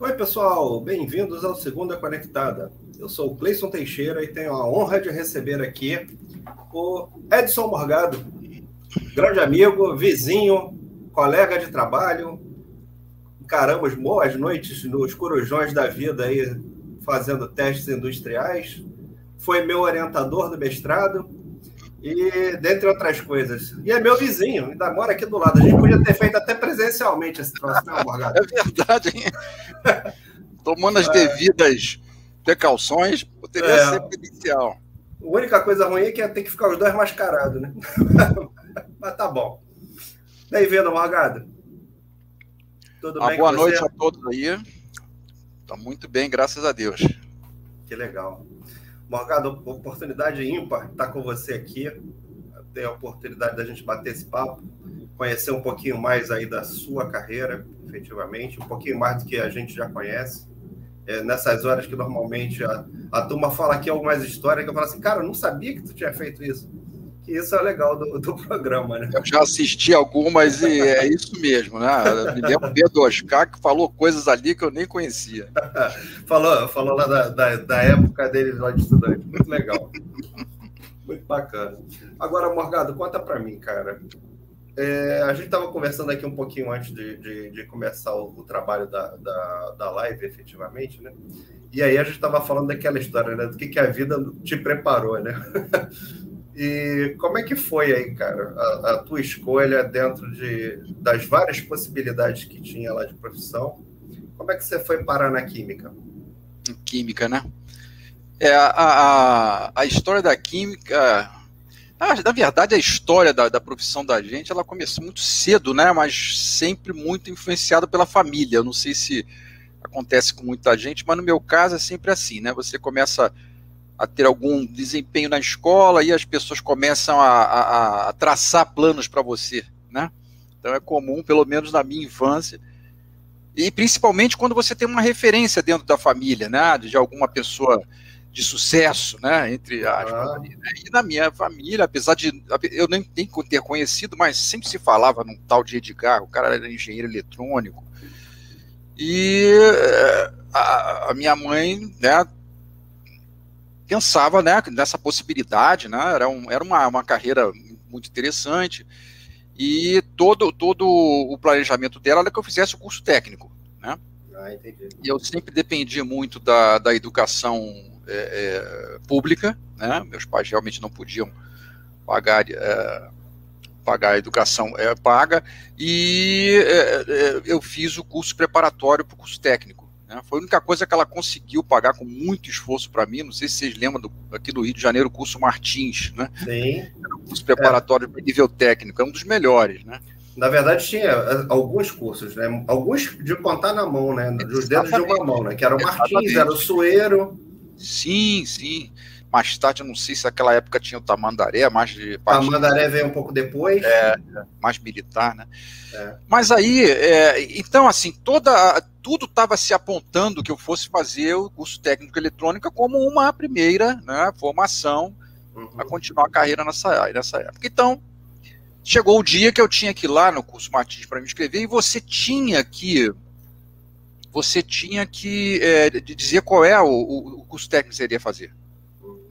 Oi, pessoal, bem-vindos ao Segunda Conectada. Eu sou o Cleison Teixeira e tenho a honra de receber aqui o Edson Morgado, grande amigo, vizinho, colega de trabalho. Encaramos boas noites nos corujões da vida aí, fazendo testes industriais. Foi meu orientador do mestrado e dentre outras coisas. E é meu vizinho, ainda mora aqui do lado. A gente podia ter feito até presencialmente esse troço, né, Morgado? É verdade, hein? Tomando as devidas precauções, poderia é. ser presencial. A única coisa ruim é que ia ter que ficar os dois mascarados, né? Mas tá bom. Bem-vindo, Morgado. Tudo Uma bem boa noite a todos aí. Tá muito bem, graças a Deus. Que legal. Morgado, oportunidade ímpar estar com você aqui. Ter a oportunidade da gente bater esse papo, conhecer um pouquinho mais aí da sua carreira, efetivamente, um pouquinho mais do que a gente já conhece. É, nessas horas que normalmente a, a turma fala aqui algumas histórias que eu falo assim, cara, eu não sabia que tu tinha feito isso. Que isso é legal do, do programa, né? Eu já assisti algumas e é isso mesmo, né? Me lembro do Oscar que falou coisas ali que eu nem conhecia. falou, falou lá da, da, da, época dele lá de estudante. Muito legal. Muito bacana. Agora, Morgado, conta para mim, cara. É, a gente estava conversando aqui um pouquinho antes de, de, de começar o, o trabalho da, da, da, live, efetivamente, né? E aí a gente estava falando daquela história, né? Do que, que a vida te preparou, né? E como é que foi aí, cara, a, a, tua escolha dentro de, das várias possibilidades que tinha lá de profissão? Como é que você foi parar na química? Química, né? É, a, a, a história da química. Na, na verdade, a história da, da profissão da gente ela começou muito cedo, né? Mas sempre muito influenciada pela família. Eu não sei se acontece com muita gente, mas no meu caso é sempre assim, né? Você começa a ter algum desempenho na escola e as pessoas começam a, a, a traçar planos para você, né? Então é comum, pelo menos na minha infância, e principalmente quando você tem uma referência dentro da família, né? De alguma pessoa de sucesso, né? Entre aspas. Ah. Né? E na minha família, apesar de eu nem, nem ter conhecido, mas sempre se falava num tal de Edgar, o cara era engenheiro eletrônico. E eh, a, a minha mãe, né? Pensava né, nessa possibilidade, né, era, um, era uma, uma carreira muito interessante, e todo, todo o planejamento dela era que eu fizesse o curso técnico. Né? Ah, e eu sempre dependi muito da, da educação é, é, pública, né? meus pais realmente não podiam pagar, é, pagar a educação é, paga, e é, é, eu fiz o curso preparatório para o curso técnico. Né? Foi a única coisa que ela conseguiu pagar com muito esforço para mim. Não sei se vocês lembram do, aqui do Rio de Janeiro, o curso Martins, né? Sim. Era um curso preparatório é. nível técnico, é um dos melhores, né? Na verdade, tinha é, alguns cursos, né? Alguns de contar na mão, né? Dos dedos de uma mão, né? Que era o Martins, Exatamente. era o Sueiro. Sim, sim. Mais tarde, eu não sei se naquela época tinha o Tamandaré, mais de. Tamandaré veio um pouco depois. É, mais militar, né? É. Mas aí, é, então, assim, toda, tudo estava se apontando que eu fosse fazer o curso técnico eletrônica como uma primeira né, formação uhum. a continuar a carreira nessa, nessa época. Então, chegou o dia que eu tinha que ir lá no curso Martins para me inscrever e você tinha que você tinha que é, dizer qual é o, o, curso técnico que você iria fazer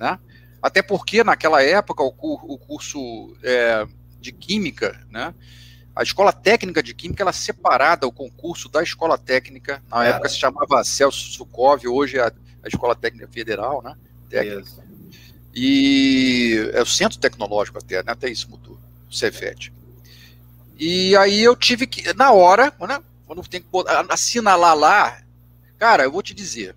né? Até porque naquela época o, o curso é, de química, né? A escola técnica de química ela é separada o concurso da escola técnica. Na é. época se chamava Celso Sukov, hoje é a, a escola técnica federal, né? Técnica. E é o centro tecnológico até, né? Até isso mudou, o Cefet. E aí eu tive que, na hora, né? Quando tem que assinalar lá, cara, eu vou te dizer,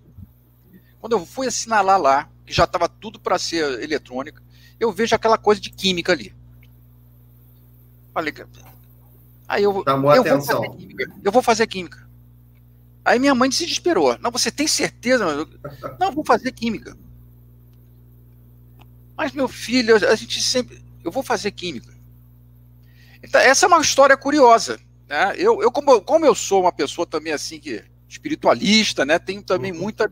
quando eu fui assinalar lá, que já estava tudo para ser eletrônica, eu vejo aquela coisa de química ali. Falei, aí eu, Chamou eu atenção. Vou química, eu vou fazer química. Aí minha mãe se desesperou. Não, você tem certeza? Não, vou fazer química. Mas meu filho, a gente sempre, eu vou fazer química. Então, essa é uma história curiosa. Né? Eu, eu como, como eu sou uma pessoa também assim que espiritualista, né? Tenho também uhum. muita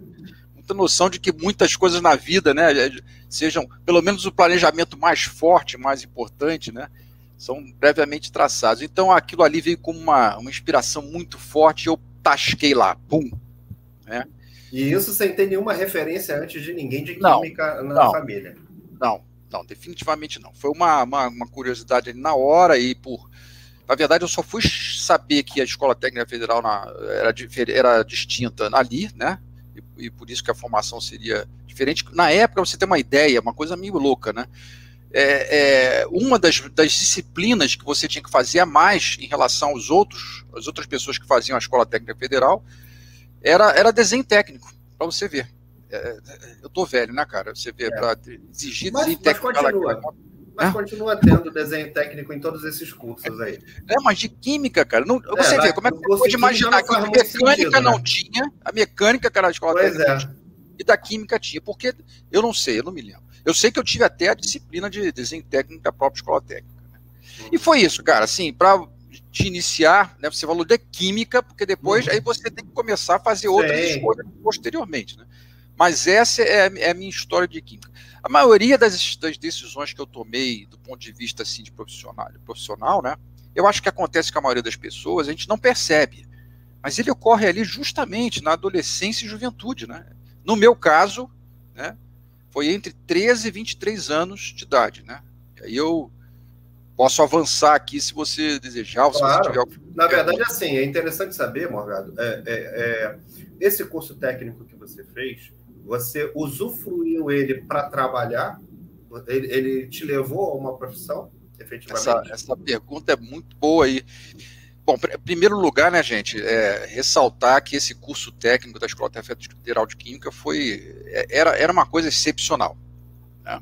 muita noção de que muitas coisas na vida, né, é, sejam, pelo menos o planejamento mais forte, mais importante, né, são previamente traçados. Então aquilo ali veio como uma, uma inspiração muito forte e eu tasquei lá, pum, Né? E isso sem ter nenhuma referência antes de ninguém de química não, na não, família. Não, não, definitivamente não. Foi uma, uma, uma curiosidade na hora e por. Na verdade, eu só fui saber que a Escola Técnica Federal na, era, era distinta ali, né? E, e, por isso que a formação seria diferente. Na época, você tem uma ideia, uma coisa meio louca, né? É, é, uma das, das, disciplinas que você tinha que fazer a mais em relação aos outros, as outras pessoas que faziam a Escola Técnica Federal, era, era desenho técnico, para você ver. É, é, eu tô velho, né, cara? Você vê, é. para exigir mas, desenho mas técnico. Continua. Mas continua tendo desenho técnico em todos esses cursos aí. É, mas de química, cara. Não, é, você vê, como é que você pode imaginar que a mecânica sentido, não né? tinha, a mecânica que era a escola pois técnica é. e da química tinha, porque eu não sei, eu não me lembro. Eu sei que eu tive até a disciplina de desenho técnico da própria escola técnica. Né? Uhum. E foi isso, cara, assim, para te iniciar, né, você falou de química, porque depois uhum. aí você tem que começar a fazer outras escolhas posteriormente, né? Mas essa é, é, a minha história de química. A maioria das, das, decisões que eu tomei do ponto de vista assim, de profissional, profissional, né? Eu acho que acontece com a maioria das pessoas, a gente não percebe. Mas ele ocorre ali justamente na adolescência e juventude, né? No meu caso, né? Foi entre 13 e 23 anos de idade, né? E aí eu posso avançar aqui se você desejar. Claro. Se tiver... Na verdade, assim, é interessante saber, Morgado, é, é, é, esse curso técnico que você fez, você usufruiu ele para trabalhar? Ele, ele, te levou a uma profissão, efetivamente? Essa, essa pergunta é muito boa aí. Bom, em primeiro lugar, né, gente, é, ressaltar que esse curso técnico da Escola Federal de Química foi, é, era, era uma coisa excepcional. Né?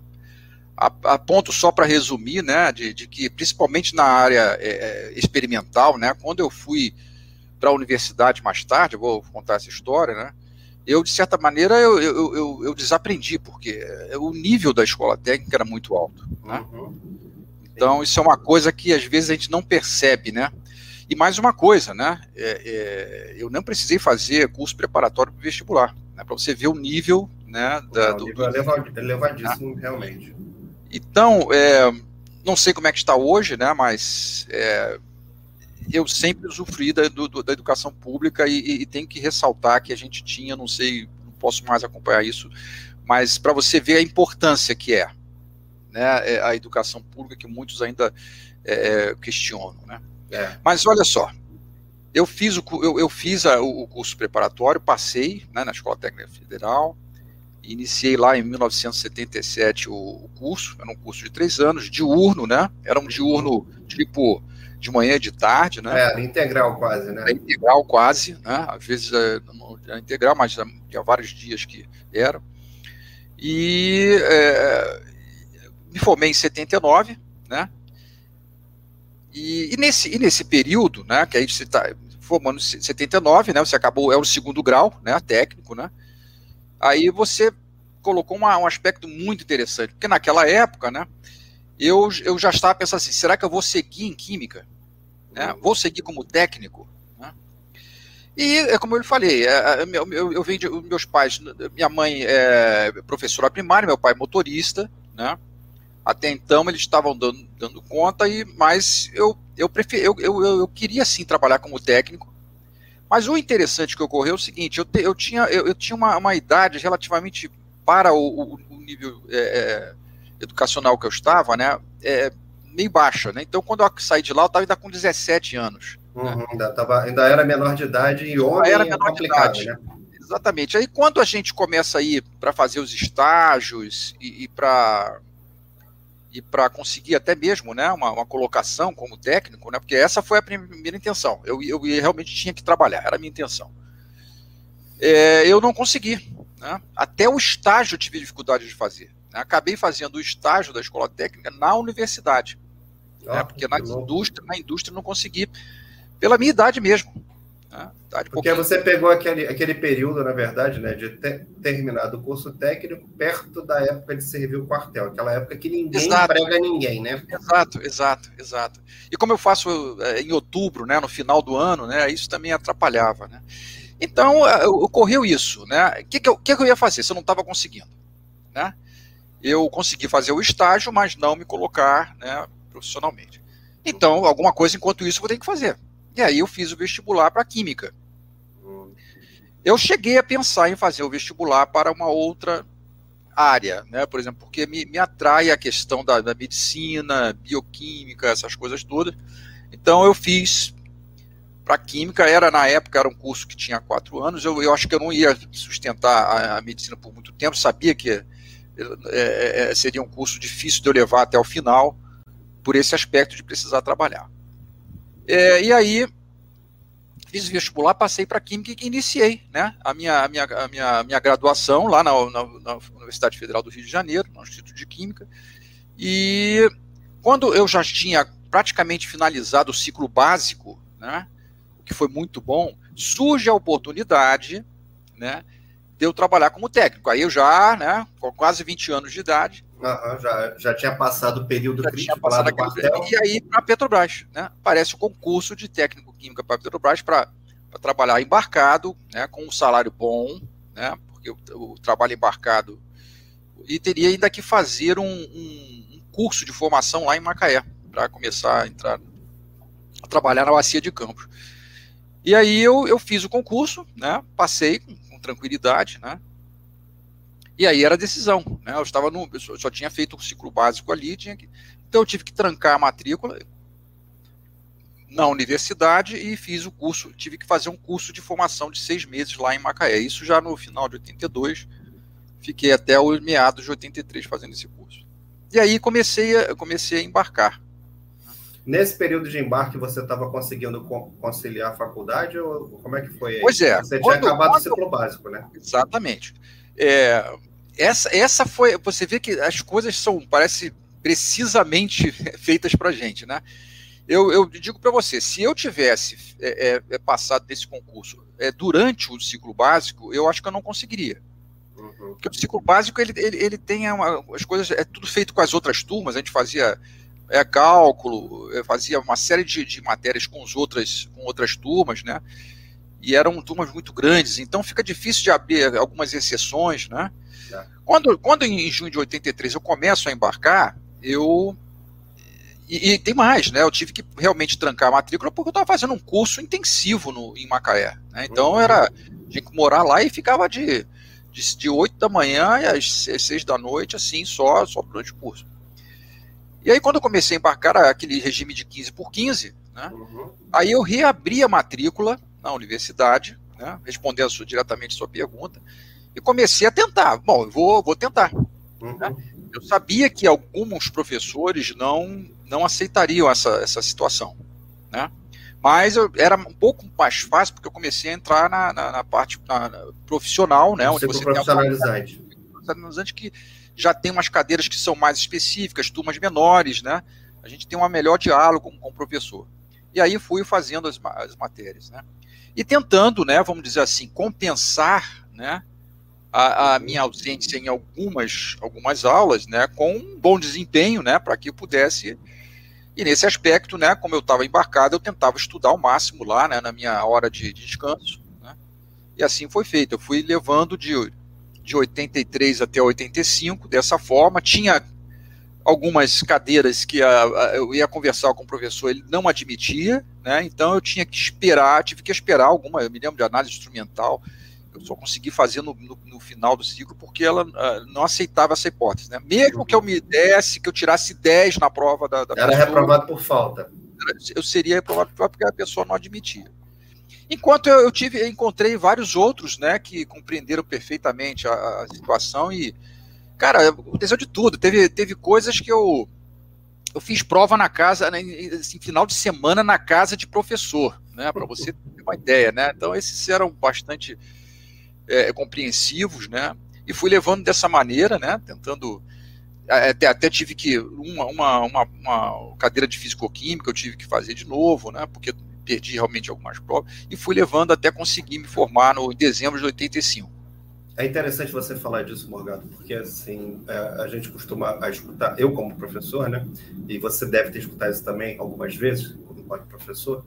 A, a ponto só para resumir, né, de, de, que principalmente na área é, é experimental, né, quando eu fui para a universidade mais tarde, vou contar essa história, né, eu, de certa maneira, eu, eu, eu, eu, desaprendi, porque o nível da escola técnica era muito alto. Né? Uhum. Então, isso é uma coisa que às vezes a gente não percebe, né? E mais uma coisa, né? É, é, eu não precisei fazer curso preparatório para vestibular, né? Para você ver o nível, né? Da, não, do, nível é elevadíssimo, né? realmente. Então, é, não sei como é que está hoje, né? Mas é, eu sempre usufruí da, do, da educação pública e, e, e tenho que ressaltar que a gente tinha, não sei, não posso mais acompanhar isso, mas para você ver a importância que é, né, é a educação pública que muitos ainda é, é, questionam, né? É. Mas olha só, eu fiz o, eu, eu fiz a, o curso preparatório, passei né, na Escola Técnica Federal, iniciei lá em 1977 o, curso, era um curso de três anos, diurno, né? Era um diurno tipo de manhã e de tarde, né? É, integral quase, né? integral quase, né? Às vezes é, não é integral, mas tinha vários dias que eram. E é, me formei em 79, né? E, e, nesse, e nesse período, né, que aí você está formando em 79, né, você acabou, é o segundo grau, né, técnico, né, aí você colocou uma, um aspecto muito interessante, porque naquela época, né, eu, eu já estava pensando assim, será que eu vou seguir em química? Né? Vou seguir como técnico? Né? E, é como eu falei, é, é eu, eu, eu venho de meus pais, minha mãe é professora primária, meu pai motorista, né? Até então eles estavam dando, dando conta, e, mas eu, eu, prefer, eu, eu, eu queria sim trabalhar como técnico. Mas o interessante que ocorreu é o seguinte: eu, te, eu tinha, eu, eu tinha uma, uma idade relativamente para o, o, nível é, é educacional que eu estava, né, é, meio baixa, né? Então, quando eu saí de lá, eu estava ainda com 17 anos. Uhum, né? ainda, tava, ainda era menor de idade e homem era menor de idade. Né? Exatamente. Aí, quando a gente começa a ir para fazer os estágios e, e para e para conseguir até mesmo né, uma, uma, colocação como técnico, né, porque essa foi a primeira intenção. Eu, eu realmente tinha que trabalhar, era a minha intenção. É, eu não consegui. Né? Até o estágio eu tive dificuldade de fazer. Acabei fazendo o estágio da escola técnica na universidade. Ah, né? Porque na indústria, na indústria não consegui, pela minha idade mesmo. Né? Idade Porque pouquinho. você pegou aquele, aquele período, na verdade, né, de ter terminado o curso técnico perto da época de servir o quartel, aquela época que ninguém exato. emprega ninguém, né? Exato, exato, exato. E como eu faço é, em outubro, né, no final do ano, né, isso também atrapalhava, né? Então, é, ocorreu isso, né? O que, que, eu, que, que eu ia fazer se eu não estava conseguindo? Né? eu consegui fazer o estágio, mas não me colocar né, profissionalmente. Então, alguma coisa enquanto isso eu vou ter que fazer. E aí eu fiz o vestibular para Química. eu cheguei a pensar em fazer o vestibular para uma outra área, né? Por exemplo, porque me, me atrai a questão da, da medicina, bioquímica, essas coisas todas. Então eu fiz para química era na época era um curso que tinha quatro anos. Eu, eu acho que eu não ia sustentar a, a medicina por muito tempo. Sabia que é, é, seria um curso difícil de eu levar até o final por esse aspecto de precisar trabalhar. É, e aí fiz vestibular, passei para química e iniciei, né, a minha, a minha, a minha, minha graduação lá na, na, na Universidade Federal do Rio de Janeiro, no Instituto de Química. E quando eu já tinha praticamente finalizado o ciclo básico, né, que foi muito bom, surge a oportunidade, né, de eu trabalhar como técnico. Aí eu já, né, com quase 20 anos de idade. Uhum, já, já tinha passado o período já crítico lá do quartel. E aí para a Petrobras, né, aparece o concurso de técnico química para a Petrobras para trabalhar embarcado, né, com um salário bom, né, porque o, o trabalho embarcado e teria ainda que fazer um, um, um curso de formação lá em Macaé para começar a entrar a trabalhar na bacia de Campos. E aí eu, eu fiz o concurso, né? Passei com, com tranquilidade, né? E aí era decisão, né? Eu estava no, eu só, tinha feito o um ciclo básico ali, tinha que, então eu tive que trancar a matrícula na universidade e fiz o curso, tive que fazer um curso de formação de seis meses lá em Macaé. Isso já no final de 82, fiquei até os meados de 83 fazendo esse curso. E aí comecei a, comecei a embarcar. Nesse período de embarque, você estava conseguindo conciliar a faculdade ou como é que foi? Aí? Pois é. Você quando, tinha acabado quando... o ciclo básico, né? Exatamente. É, essa, essa foi. Você vê que as coisas são, parece, precisamente feitas para gente, né? Eu, eu digo para você, se eu tivesse é, é, é, passado desse concurso é, durante o ciclo básico, eu acho que eu não conseguiria. Uhum. Porque o ciclo básico ele, ele, ele tem uma, as coisas, é tudo feito com as outras turmas, a gente fazia é, cálculo, fazia uma série de, de matérias com, outras, com outras turmas, né? E eram turmas muito grandes, então fica difícil de abrir algumas exceções, né? É. Quando, quando em junho de 83 eu começo a embarcar, eu. E, e, tem mais, né? Eu tive que realmente trancar a matrícula porque eu estava fazendo um curso intensivo no, em Macaé. Né? Então uhum. era. Tinha que morar lá e ficava de, de, de 8 da manhã às 6 da noite, assim, só, só durante o curso. E aí, quando eu comecei a embarcar aquele regime de 15 por 15, né, uhum. aí eu reabri a matrícula na universidade, né, respondendo diretamente a sua pergunta, e comecei a tentar. Bom, eu vou, vou tentar. Uhum. Né? Eu sabia que alguns professores não, não aceitariam essa, essa situação. Né? Mas eu, era um pouco mais fácil, porque eu comecei a entrar na, na, na parte na, profissional, né? Onde você profissionalizante. Tem profissionalizante que já tem umas cadeiras que são mais específicas, turmas menores, né? A gente tem um melhor diálogo com, com o professor. E aí fui fazendo as, as matérias, né? E tentando, né, vamos dizer assim, compensar, né, a, a, minha ausência em algumas, algumas aulas, né, com um bom desempenho, né, para que eu pudesse. E nesse aspecto, né, como eu estava embarcado, eu tentava estudar ao máximo lá, né, na minha hora de, de descanso, né, e assim foi feito. Eu fui levando de de 83 até 85, dessa forma. Tinha algumas cadeiras que a, a, eu ia conversar com o professor, ele não admitia, né? Então eu tinha que esperar, tive que esperar alguma, eu me lembro de análise instrumental, eu só consegui fazer no, no, no final do ciclo porque ela uh, não aceitava essa hipótese, né? Mesmo que eu me desse, que eu tirasse 10 na prova da, da Era pessoa, reprovado por falta. Eu seria reprovado por falta porque a pessoa não admitia. Enquanto eu, eu tive, eu encontrei vários outros, né, que compreenderam perfeitamente a, a situação e, cara, aconteceu de tudo. Teve, teve coisas que eu eu fiz prova na casa, né, assim, final de semana na casa de professor, né, para você ter uma ideia, né. Então esses eram bastante é, compreensivos, né, e fui levando dessa maneira, né, tentando até, até tive que uma, uma, uma, uma cadeira de fisicoquímica eu tive que fazer de novo, né, porque perdi realmente algumas provas, e fui levando até conseguir me formar no em dezembro de 85. É interessante você falar disso, Morgado, porque assim, é, a gente costuma escutar, eu como professor, né, e você deve ter escutado isso também algumas vezes, como professor,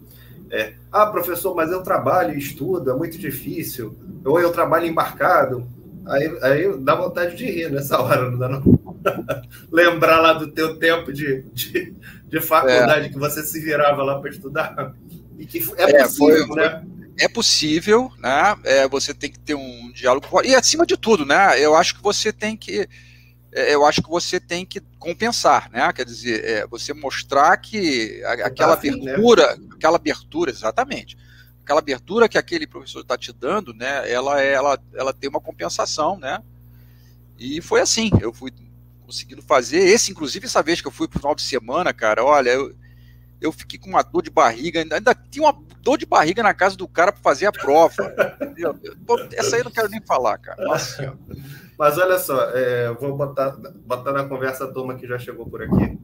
é, ah, professor, mas eu trabalho e estudo, é muito difícil, ou eu trabalho embarcado, aí, aí dá vontade de rir nessa hora, não dá não? Lembrar lá do teu tempo de, de, de faculdade, é. que você se virava lá para estudar. E que é, é possível, foi, né? É possível, né? É, você tem que ter um diálogo e acima de tudo, né? Eu acho que você tem que é, eu acho que você tem que compensar, né? Quer dizer, é, você mostrar que aquela abertura, né? aquela abertura, exatamente, aquela abertura que aquele professor está te dando, né? Ela, ela, ela tem uma compensação, né? E foi assim, eu fui conseguindo fazer. Esse, inclusive, essa vez que eu fui pro final de semana, cara, olha, eu, eu fiquei com uma dor de barriga, ainda, ainda tinha uma dor de barriga na casa do cara para fazer a prova. Pô, essa aí eu não quero nem falar, cara. Nossa mas olha só, é, vou botar, botar na conversa a turma que já chegou por aqui.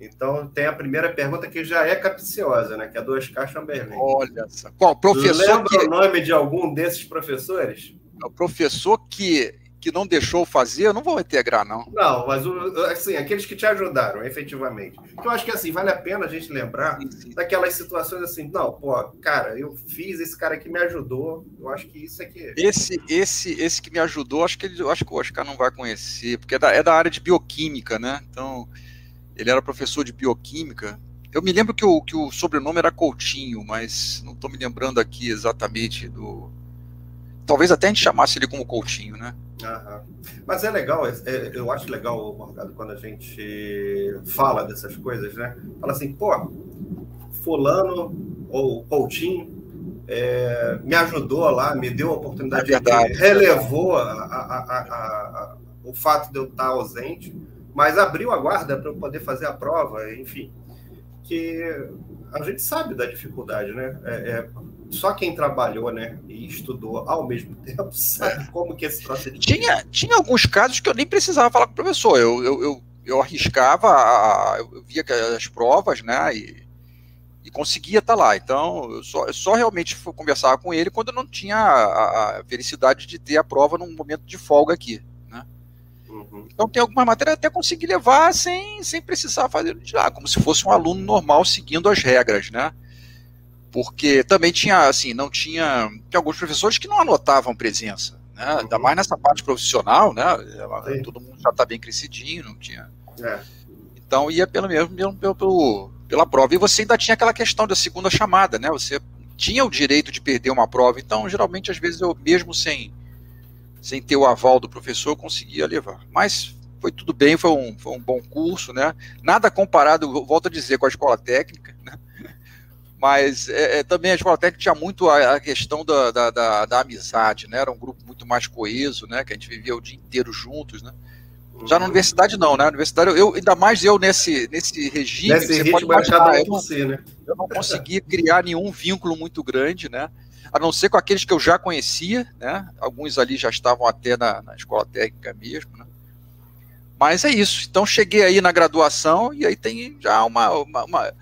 Então, tem a primeira pergunta que já é capciosa, né? Que é do Oscar Chamberlain. Olha só. Qual professor Lembra que... o nome de algum desses professores? É o professor que que não deixou fazer, eu não vou integrar, não. Não, mas assim, aqueles que te ajudaram, efetivamente. Eu acho que assim, vale a pena a gente lembrar sim, sim. daquelas situações assim, não, pô, cara, eu fiz, esse cara que me ajudou, eu acho que isso é que. Esse, esse, esse que me ajudou, acho que ele, acho que o Oscar não vai conhecer, porque é da, é da área de bioquímica, né? Então, ele era professor de bioquímica. Eu me lembro que o, que o sobrenome era Coutinho, mas não estou me lembrando aqui exatamente do. Talvez até a gente chamasse ele como Coutinho, né? Aham. Mas é legal, é, é, eu acho legal, Morgado, quando a gente fala dessas coisas, né? Fala assim, pô, fulano ou Coutinho é, me ajudou lá, me deu a oportunidade, é verdade, relevou a, a, a, o fato de eu estar ausente, mas abriu a guarda para eu poder fazer a prova, enfim. Que a gente sabe da dificuldade, né? É, é, só quem trabalhou, né, e estudou ao mesmo tempo sabe como que esse é tinha, tinha alguns casos que eu nem precisava falar com o professor, eu, eu, eu, eu arriscava, eu via as provas, né, e, e conseguia estar lá, então eu só, eu só realmente conversava com ele quando eu não tinha a, a felicidade de ter a prova num momento de folga aqui, né. Uhum. Então tem algumas matérias até consegui levar sem, sem precisar fazer de lá, como se fosse um aluno normal seguindo as regras, né? Porque também tinha, assim, não tinha, tinha alguns professores que não anotavam presença, né? Ainda uhum. mais nessa parte profissional, né? Sim. Todo mundo já está bem crescidinho, não tinha. É. Então ia pelo mesmo pelo, pelo, pela prova. E você ainda tinha aquela questão da segunda chamada, né? Você tinha o direito de perder uma prova, então geralmente às vezes eu mesmo sem sem ter o aval do professor conseguia levar. Mas foi tudo bem, foi um, foi um bom curso, né? Nada comparado, volto a dizer, com a escola técnica, né? Mas é, é, também a escola técnica tinha muito a, a questão da, da, da, da, amizade, né? Era um grupo muito mais coeso, né? Que a gente vivia o dia inteiro juntos, né? Já na universidade não, né? Na universidade, eu, ainda mais eu nesse, nesse regime, nesse você pode imaginar, eu, você, né? eu não consegui criar nenhum vínculo muito grande, né? A não ser com aqueles que eu já conhecia, né? Alguns ali já estavam até na, na escola técnica mesmo, né? Mas é isso. Então cheguei aí na graduação e aí tem já uma, uma, uma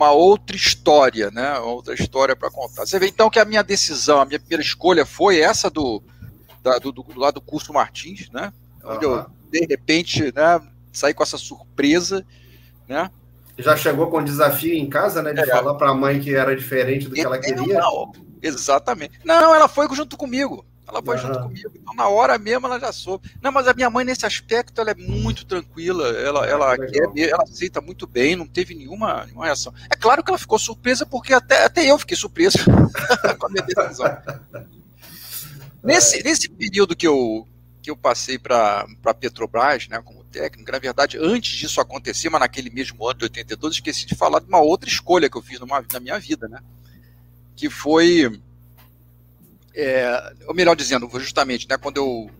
uma outra história, né? Outra história para contar. Você vê então que a minha decisão, a minha primeira escolha foi essa do, da, do, do, do lado do curso Martins, né? Onde uhum. eu, de repente, né, saí com essa surpresa, né? Já chegou com o desafio em casa, né? De é. falar para a mãe que era diferente do que ela queria? Não, exatamente. Não, ela foi junto comigo. Ela foi uhum. junto comigo. Então, na hora mesmo, ela já soube. Não, mas a minha mãe, nesse aspecto, ela é muito tranquila. Ela, ela, quer, ela aceita muito bem, não teve nenhuma, nenhuma reação. É claro que ela ficou surpresa, porque até, até eu fiquei surpresa com a minha decisão. nesse, nesse período que eu, que eu passei para Petrobras, né, como técnico, na verdade, antes disso acontecer, mas naquele mesmo ano de 82, esqueci de falar de uma outra escolha que eu fiz numa, na minha vida, né? Que foi é, ou melhor dizendo, justamente, né, quando eu,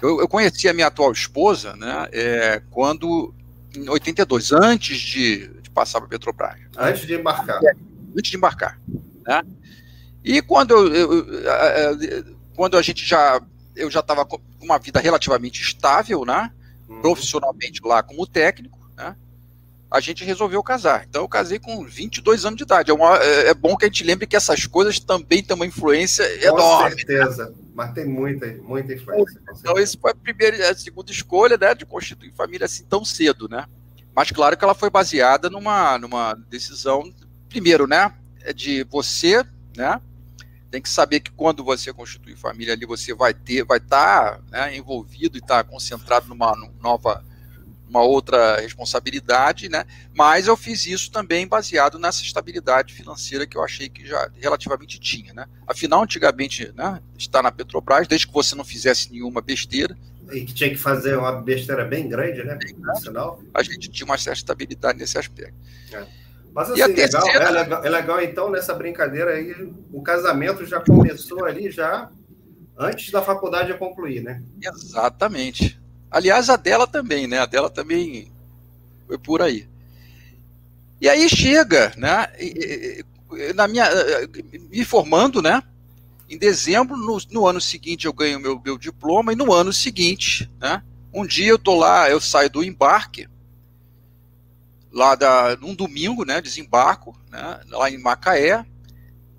eu, eu conheci a minha atual esposa, né, é, quando, em 82, antes de, de passar para a Petrobras. Antes de embarcar. É, antes de embarcar, né, e quando, eu, eu, quando a gente já, eu já estava com uma vida relativamente estável, né, uhum. profissionalmente lá como técnico, né, a gente resolveu casar. Então eu casei com 22 anos de idade. É, uma, é, é bom que a gente lembre que essas coisas também têm uma influência com enorme. Com certeza, mas tem muita, muita influência. Então isso foi a primeira, a segunda escolha, né, de constituir família assim tão cedo, né? Mas claro que ela foi baseada numa, numa decisão, primeiro, né, é de você, né, tem que saber que quando você constituir família ali, você vai ter, vai estar tá, né, envolvido e estar tá concentrado numa, numa nova uma outra responsabilidade, né? Mas eu fiz isso também baseado nessa estabilidade financeira que eu achei que já relativamente tinha, né? Afinal, antigamente, né, estar na Petrobras, desde que você não fizesse nenhuma besteira, e que tinha que fazer uma besteira bem grande, né? Bem grande, a gente tinha uma certa estabilidade nesse aspecto. É. Mas assim, legal, terceira... é, legal, é legal então nessa brincadeira aí, o casamento já começou ali já antes da faculdade concluir, né? Exatamente. Aliás, a dela também, né? A dela também foi por aí. E aí chega, né? Na minha, me formando, né? Em dezembro, no, no ano seguinte, eu ganho meu, meu diploma, e no ano seguinte, né? Um dia eu tô lá, eu saio do embarque, lá da, num domingo, né? Desembarco, né? Lá em Macaé,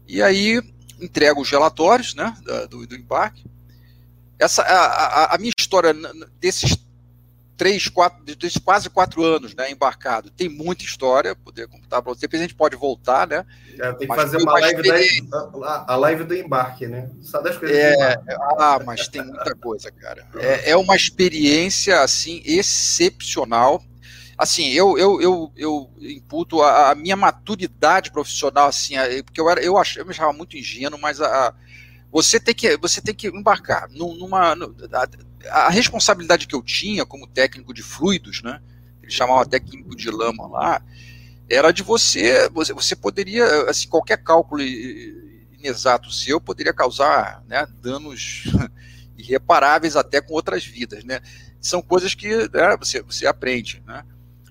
e aí entrego os relatórios, né? do, do embarque essa a, a, a, minha história desses três, quatro, desses quase quatro anos, né, embarcado, tem muita história, poder contar para você, depois a gente pode voltar, né? É, tem que fazer uma live da, a, live do embarque, né? Só das coisas. É, ah, mas tem muita coisa, cara. É, é uma experiência assim excepcional. Assim, eu eu, eu, eu imputo a, a minha maturidade profissional, assim, porque eu era, eu achava, eu me achava muito ingênuo, mas a você tem que, você tem que embarcar numa. A, a, responsabilidade que eu tinha como técnico de fluidos, né? Eles chamavam técnico de lama lá, era de você. Você, você poderia, assim, qualquer cálculo inexato seu poderia causar né, danos irreparáveis até com outras vidas, né? São coisas que né, você, você aprende, né?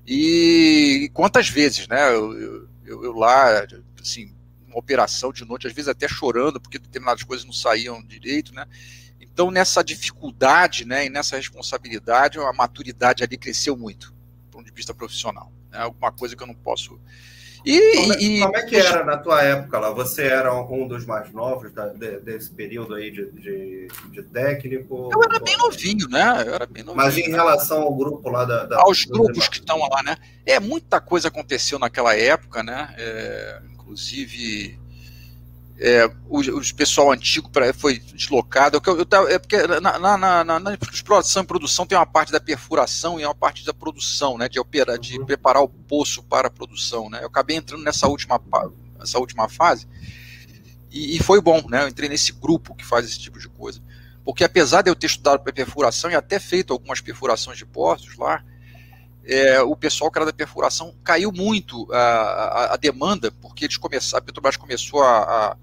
E quantas vezes, né? Eu, eu, eu lá, assim, uma operação de noite, às vezes até chorando, porque determinadas coisas não saíam direito, né? Então, nessa dificuldade né, e nessa responsabilidade, a maturidade ali cresceu muito, do ponto de vista profissional. É né? alguma coisa que eu não posso. E, como, é, e, como é que era na tua época lá? Você era um dos mais novos da, de, desse período aí de, de, de, técnico? Eu era bem novinho, né? Eu era bem novinho. Mas em relação ao grupo lá da. da Aos grupos que estão lá, né? É, muita coisa aconteceu naquela época, né? É, inclusive é, o, o, pessoal antigo pra, foi deslocado. Eu, eu, é porque na, na, na, na, exploração e produção tem uma parte da perfuração e uma parte da produção, né, de operar, de uhum. preparar o poço para a produção. Né. Eu acabei entrando nessa última, nessa última fase e, e foi bom, né. Eu entrei nesse grupo que faz esse tipo de coisa. Porque apesar de eu ter estudado para perfuração e até feito algumas perfurações de poços lá, é, o pessoal que era da perfuração caiu muito a, a, a demanda, porque eles começaram, a Petrobras começou a, a,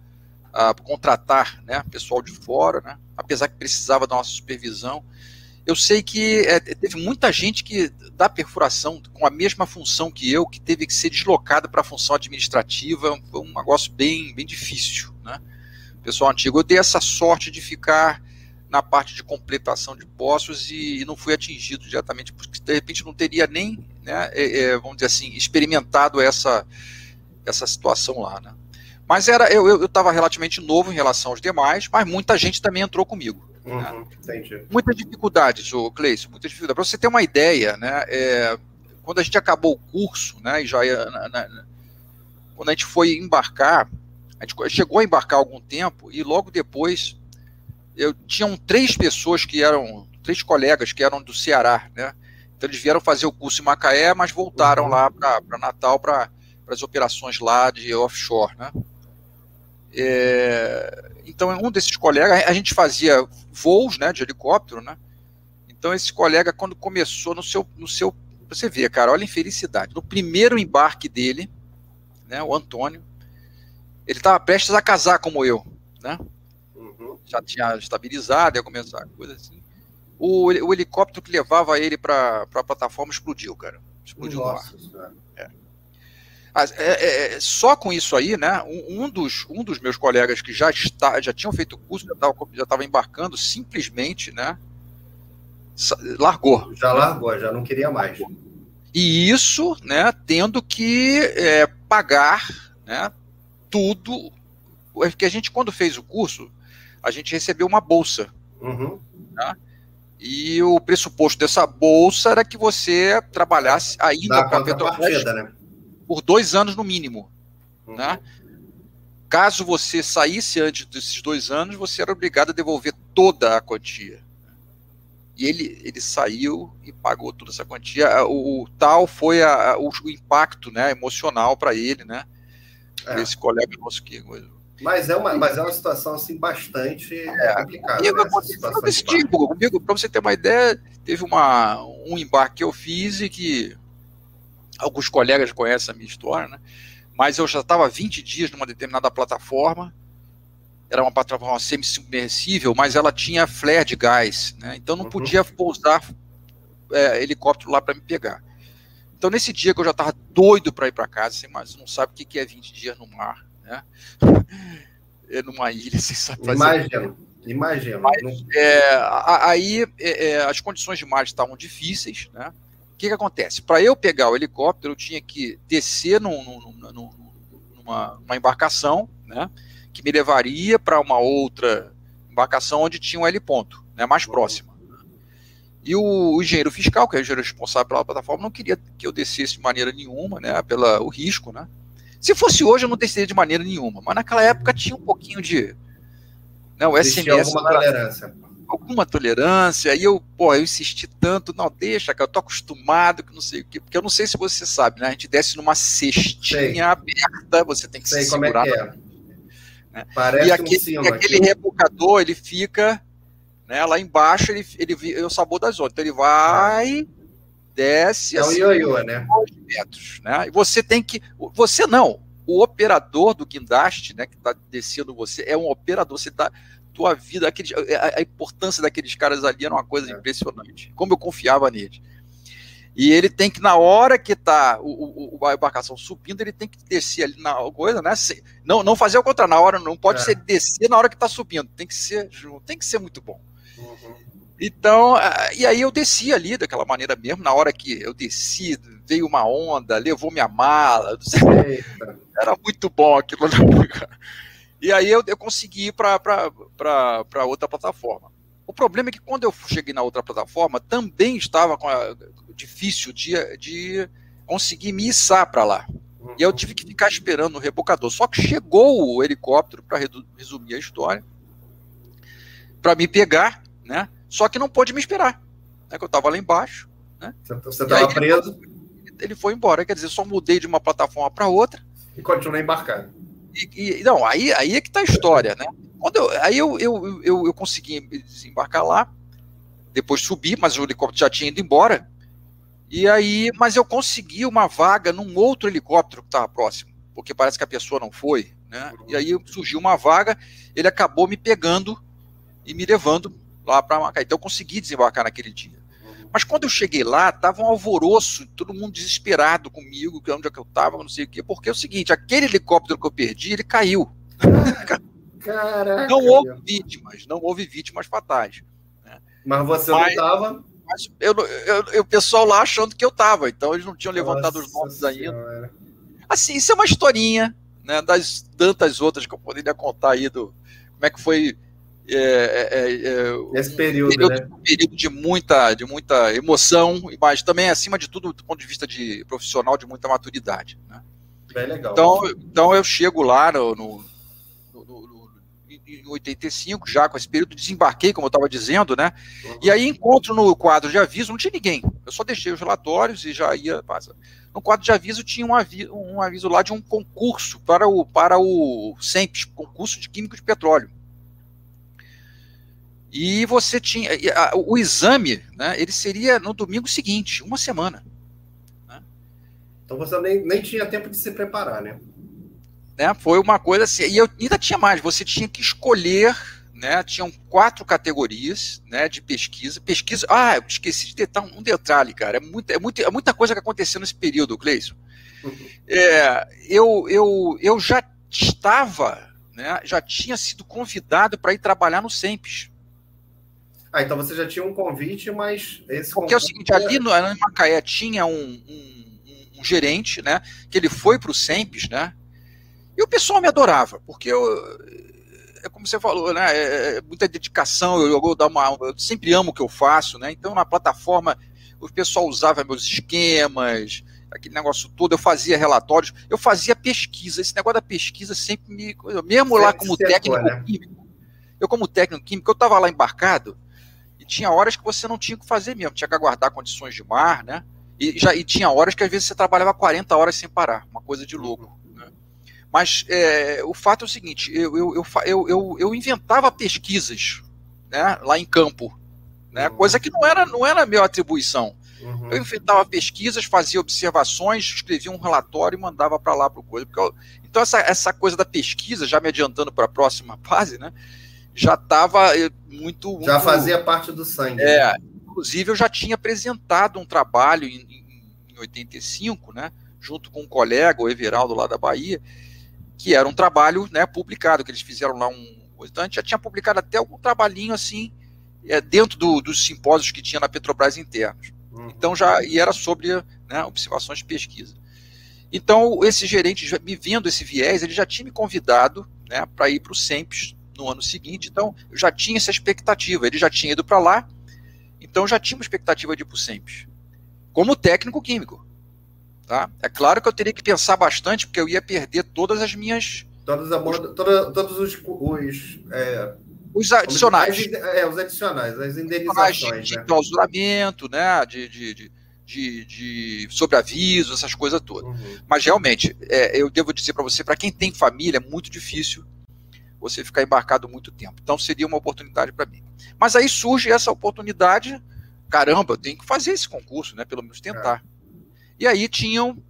a, contratar né, pessoal de fora, né, apesar que precisava da nossa supervisão. Eu sei que é, teve muita gente que da perfuração com a mesma função que eu, que teve que ser deslocada para a função administrativa, foi um negócio bem, bem difícil. Né? Pessoal antigo, eu dei essa sorte de ficar na parte de completação de poços e, e, não fui atingido diretamente, porque de repente não teria nem, né, é, é, vamos dizer assim, experimentado essa, essa situação lá. Né. Mas era, eu estava relativamente novo em relação aos demais, mas muita gente também entrou comigo. Uhum, né. Muitas dificuldades, o Cleiton, muita dificuldade. Para você ter uma ideia, né, é, quando a gente acabou o curso, né, e já ia, na, na, quando a gente foi embarcar, a gente chegou a embarcar algum tempo e logo depois eu tinham três pessoas que eram, três colegas que eram do Ceará, né? Então eles vieram fazer o curso em Macaé, mas voltaram uhum. lá para Natal para as operações lá de offshore, né? É, então um desses colegas, a gente fazia voos, né, de helicóptero, né? Então esse colega quando começou no seu, no seu, você vê, cara, olha a infelicidade. No primeiro embarque dele, né, o Antônio, ele estava prestes a casar como eu, né? já tinha estabilizado, ia começar coisa assim. O, o helicóptero que levava ele para a plataforma explodiu, cara. Explodiu Nossa, no ar. É. É, é, só com isso aí, né? Um, um, dos, um dos meus colegas que já, está, já tinham feito o curso, já estava embarcando, simplesmente, né? Largou. Já largou, já não queria mais. E isso, né? Tendo que é, pagar, né? Tudo. Porque a gente, quando fez o curso, a gente recebeu uma bolsa. Uhum. Tá? E o pressuposto dessa bolsa era que você trabalhasse ainda com a Petrobras né? Por dois anos no mínimo. Uhum. Né? Caso você saísse antes desses dois anos, você era obrigado a devolver toda a quantia. E ele, ele saiu e pagou toda essa quantia. O, o tal foi a, a, o, impacto né, emocional para ele, né? É. Esse colega nosso que. Mas é uma, mas é uma situação assim bastante é, complicada. Comigo, né, desse tipo. Comigo, para você ter uma ideia, teve uma, um embarque que eu fiz e que alguns colegas conhecem a minha história, né? Mas eu já estava 20 dias numa determinada plataforma era uma plataforma semi-submersível, mas ela tinha flare de gás, né? então não uhum. podia pousar é, helicóptero lá para me pegar. Então nesse dia que eu já estava doido para ir para casa, mas não sabe o que é 20 dias no mar, né? é numa ilha sem saber fazer. Imagina, imagina. Mas, é, aí é, é, as condições de mar estavam difíceis, né? O que, que acontece? Para eu pegar o helicóptero, eu tinha que descer num, num, num, numa, numa embarcação, né? que me levaria para uma outra embarcação onde tinha um L ponto, né, mais uhum. próxima. E o, o, engenheiro fiscal, que é o engenheiro responsável pela plataforma, não queria que eu descesse de maneira nenhuma, né, pelo risco, né. Se fosse hoje, eu não desceria de maneira nenhuma, mas naquela época tinha um pouquinho de... Né, o SMS... Alguma tolerância. Alguma tolerância, e eu, pô, eu insisti tanto, não, deixa, cara, eu tô acostumado, que não sei o quê, porque eu não sei se você sabe, né, a gente desce numa cestinha sei. aberta, você tem que sei se segurar... É que é né? Parece e aquele, um e aquele rebocador, ele fica né, lá embaixo, ele, ele é o sabor das outras. Então ele vai, desce é um assim, ioiô, né? metros. Né? E você tem que. Você não. O operador do guindaste, né, que está descendo você, é um operador. Você tá. Tua vida, aquele, a, a importância daqueles caras ali era uma coisa é. impressionante. Como eu confiava nele. E ele tem que, na hora que está o, o, a embarcação subindo, ele tem que descer ali na coisa, né? Não, não fazer o contrário, na hora, não pode é. ser descer na hora que está subindo, tem que ser tem que ser muito bom. Uhum. Então, e aí eu desci ali daquela maneira mesmo, na hora que eu desci, veio uma onda, levou minha mala, era muito bom aquilo. E aí eu, eu consegui ir para outra plataforma. O problema é que quando eu cheguei na outra plataforma, também estava com a, difícil de, de conseguir me içar para lá. E eu tive que ficar esperando o rebocador. Só que chegou o helicóptero, para resumir a história, para me pegar, né? Só que não pôde me esperar. Né, que eu estava lá embaixo. Né? Você estava preso? Ele, ele foi embora. Quer dizer, só mudei de uma plataforma para outra. E continuei embarcado. E, e, não, aí, aí é que está a história, né? Quando eu, aí eu, eu, eu, eu consegui desembarcar lá, depois subi, mas o helicóptero já tinha ido embora. E aí, mas eu consegui uma vaga num outro helicóptero que estava próximo, porque parece que a pessoa não foi, né? E aí surgiu uma vaga, ele acabou me pegando e me levando lá para Macaé. Então eu consegui desembarcar naquele dia. Mas quando eu cheguei lá, tava um alvoroço, todo mundo desesperado comigo, que onde é que eu estava, não sei o quê, porque é o seguinte, aquele helicóptero que eu perdi, ele caiu. Caraca. Não houve vítimas, não houve vítimas fatais. Né? Mas você Mas, não estava? Mas eu, eu, eu, o pessoal lá achando que eu estava, então eles não tinham levantado Nossa os nomes ainda. Assim, isso é uma historinha, né, das tantas outras que eu poderia contar aí do como é que foi é, é, é, é esse período, período, né? um período de muita, de muita emoção, mas também acima de tudo do ponto de vista de profissional de muita maturidade. Né? Então, então eu chego lá no, no em 85, já com esse período, desembarquei, como eu estava dizendo, né? Uhum. E aí encontro no quadro de aviso, não tinha ninguém. Eu só deixei os relatórios e já ia. Passa. No quadro de aviso tinha um aviso, um aviso lá de um concurso para o, para o SEMPES, concurso de químico de petróleo. E você tinha. O exame, né, ele seria no domingo seguinte, uma semana. Né? Então você nem, nem tinha tempo de se preparar, né? né? Foi uma coisa assim. E eu ainda tinha mais, você tinha que escolher, né? Tinham quatro categorias né, de pesquisa. Pesquisa. Ah, eu esqueci de detar um detalhe, cara. É muita, é muita, é muita coisa que aconteceu nesse período, Cleison. Uhum. É, eu, eu, eu já estava, né, já tinha sido convidado para ir trabalhar no SEMPES. Ah, então você já tinha um convite, mas esse Porque é o seguinte, ali no, em Macaé tinha um, um, um, gerente, né, que ele foi para o SEMPES, né, e o pessoal me adorava, porque eu, é como você falou, né? É, é muita dedicação, eu, eu, dar uma, eu sempre amo o que eu faço, né? Então na plataforma o pessoal usava meus esquemas, aquele negócio todo, eu fazia relatórios, eu fazia pesquisa. Esse negócio da pesquisa sempre me. Mesmo lá como técnico né? químico, eu como técnico químico, eu estava lá embarcado, tinha horas que você não tinha o que fazer mesmo, tinha que aguardar condições de mar, né? E, já, e tinha horas que às vezes você trabalhava 40 horas sem parar, uma coisa de louco. Né? Mas é, o fato é o seguinte: eu, eu, eu, eu, eu inventava pesquisas né, lá em campo, né, uhum. coisa que não era, não era minha atribuição. Uhum. Eu inventava pesquisas, fazia observações, escrevia um relatório e mandava para lá para o coisa. Eu, então, essa, essa coisa da pesquisa, já me adiantando para a próxima fase, né, já estava eh, muito, muito, Já fazia parte do sangue. É, inclusive, eu já tinha apresentado um trabalho em, em, em 85, né, junto com um colega, o Everaldo, lá da Bahia, que era um trabalho né, publicado, que eles fizeram lá um. Então, a gente já tinha publicado até algum trabalhinho assim, é, dentro do, dos simpósios que tinha na Petrobras internos. Uhum. Então já e era sobre né, observações de pesquisa. Então esse gerente, me vendo esse viés, ele já tinha me convidado né, para ir para o SEMPES no ano seguinte. Então eu já tinha essa expectativa. Ele já tinha ido para lá, então já tinha uma expectativa de ir para o SEMPES como técnico químico. Tá? É claro que eu teria que pensar bastante, porque eu ia perder todas as minhas. Todas as, os... toda, todos os, os é, os adicionais. é, os adicionais, as indenizações. De, né? clausuramento, né? De, de, de, de, de sobreaviso, essas coisas todas. Uhum. Mas realmente, é, eu devo dizer para você, para quem tem família, é muito difícil você ficar embarcado muito tempo. Então seria uma oportunidade para mim. Mas aí surge essa oportunidade, caramba, eu tenho que fazer esse concurso, né? Pelo menos tentar. É. E aí tinham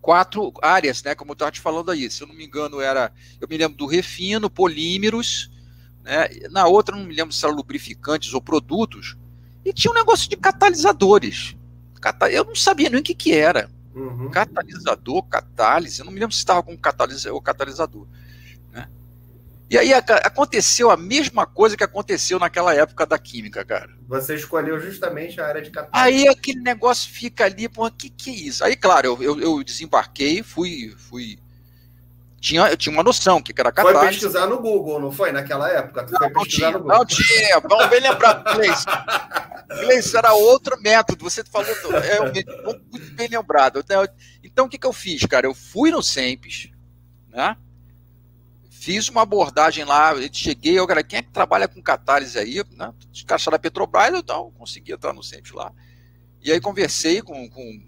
quatro áreas, né? Como eu estava te falando aí. Se eu não me engano, era. Eu me lembro do refino, polímeros, né? Na outra, não me lembro se era lubrificantes ou produtos. E tinha um negócio de catalisadores. Eu não sabia nem o que, que era. Uhum. Catalisador, catálise. Eu não me lembro se estava com catalisador, catalisador. Né? E aí a, aconteceu a mesma coisa que aconteceu naquela época da química, cara. Você escolheu justamente a área de catálise. Aí aquele negócio fica ali, pô, o que, que é isso? Aí, claro, eu, eu, eu desembarquei, fui, fui tinha, eu tinha uma noção que era catástrofe. Foi pesquisar no Google, não foi? Naquela época? Tu não, foi pesquisar não tinha, no Google. Não tinha, vamos bem lembrar, Gleice. Gleice era outro método, você falou, é muito bem lembrado. Então, o que, que eu fiz, cara? Eu fui no SEMPES, né? Fiz uma abordagem lá, cheguei, eu, cara, quem é que trabalha com catálise aí? Né? Os caras da Petrobras, então consegui entrar no SEMPES lá. E aí conversei com, com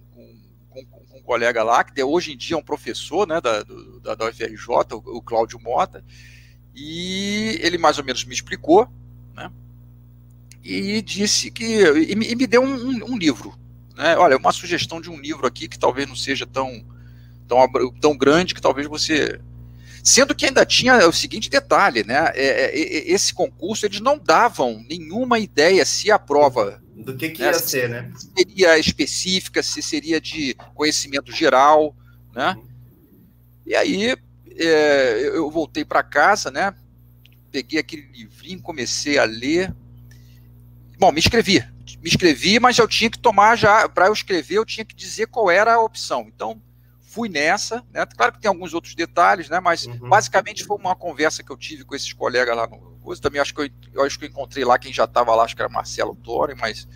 colega lá, que hoje em dia é um professor né, da, da, da UFRJ, o, o Cláudio Mota, e ele mais ou menos me explicou, né, e disse que. E, e me deu um, um, livro. Né, olha, uma sugestão de um livro aqui que talvez não seja tão, tão, tão grande que talvez você. Sendo que ainda tinha o seguinte detalhe, né? É, é, esse concurso eles não davam nenhuma ideia se a prova do que, que né? ia ser, né? Se seria específica, se seria de conhecimento geral, né? Uhum. E aí é, eu voltei para casa, né? Peguei aquele livrinho, comecei a ler. Bom, me inscrevi. Me inscrevi, mas eu tinha que tomar já, para eu escrever, eu tinha que dizer qual era a opção. Então, fui nessa, né? Claro que tem alguns outros detalhes, né? Mas uhum. basicamente foi uma conversa que eu tive com esses colegas lá no coisa. Também acho que eu, eu acho que eu encontrei lá quem já estava lá, acho que era Marcelo Torre, mas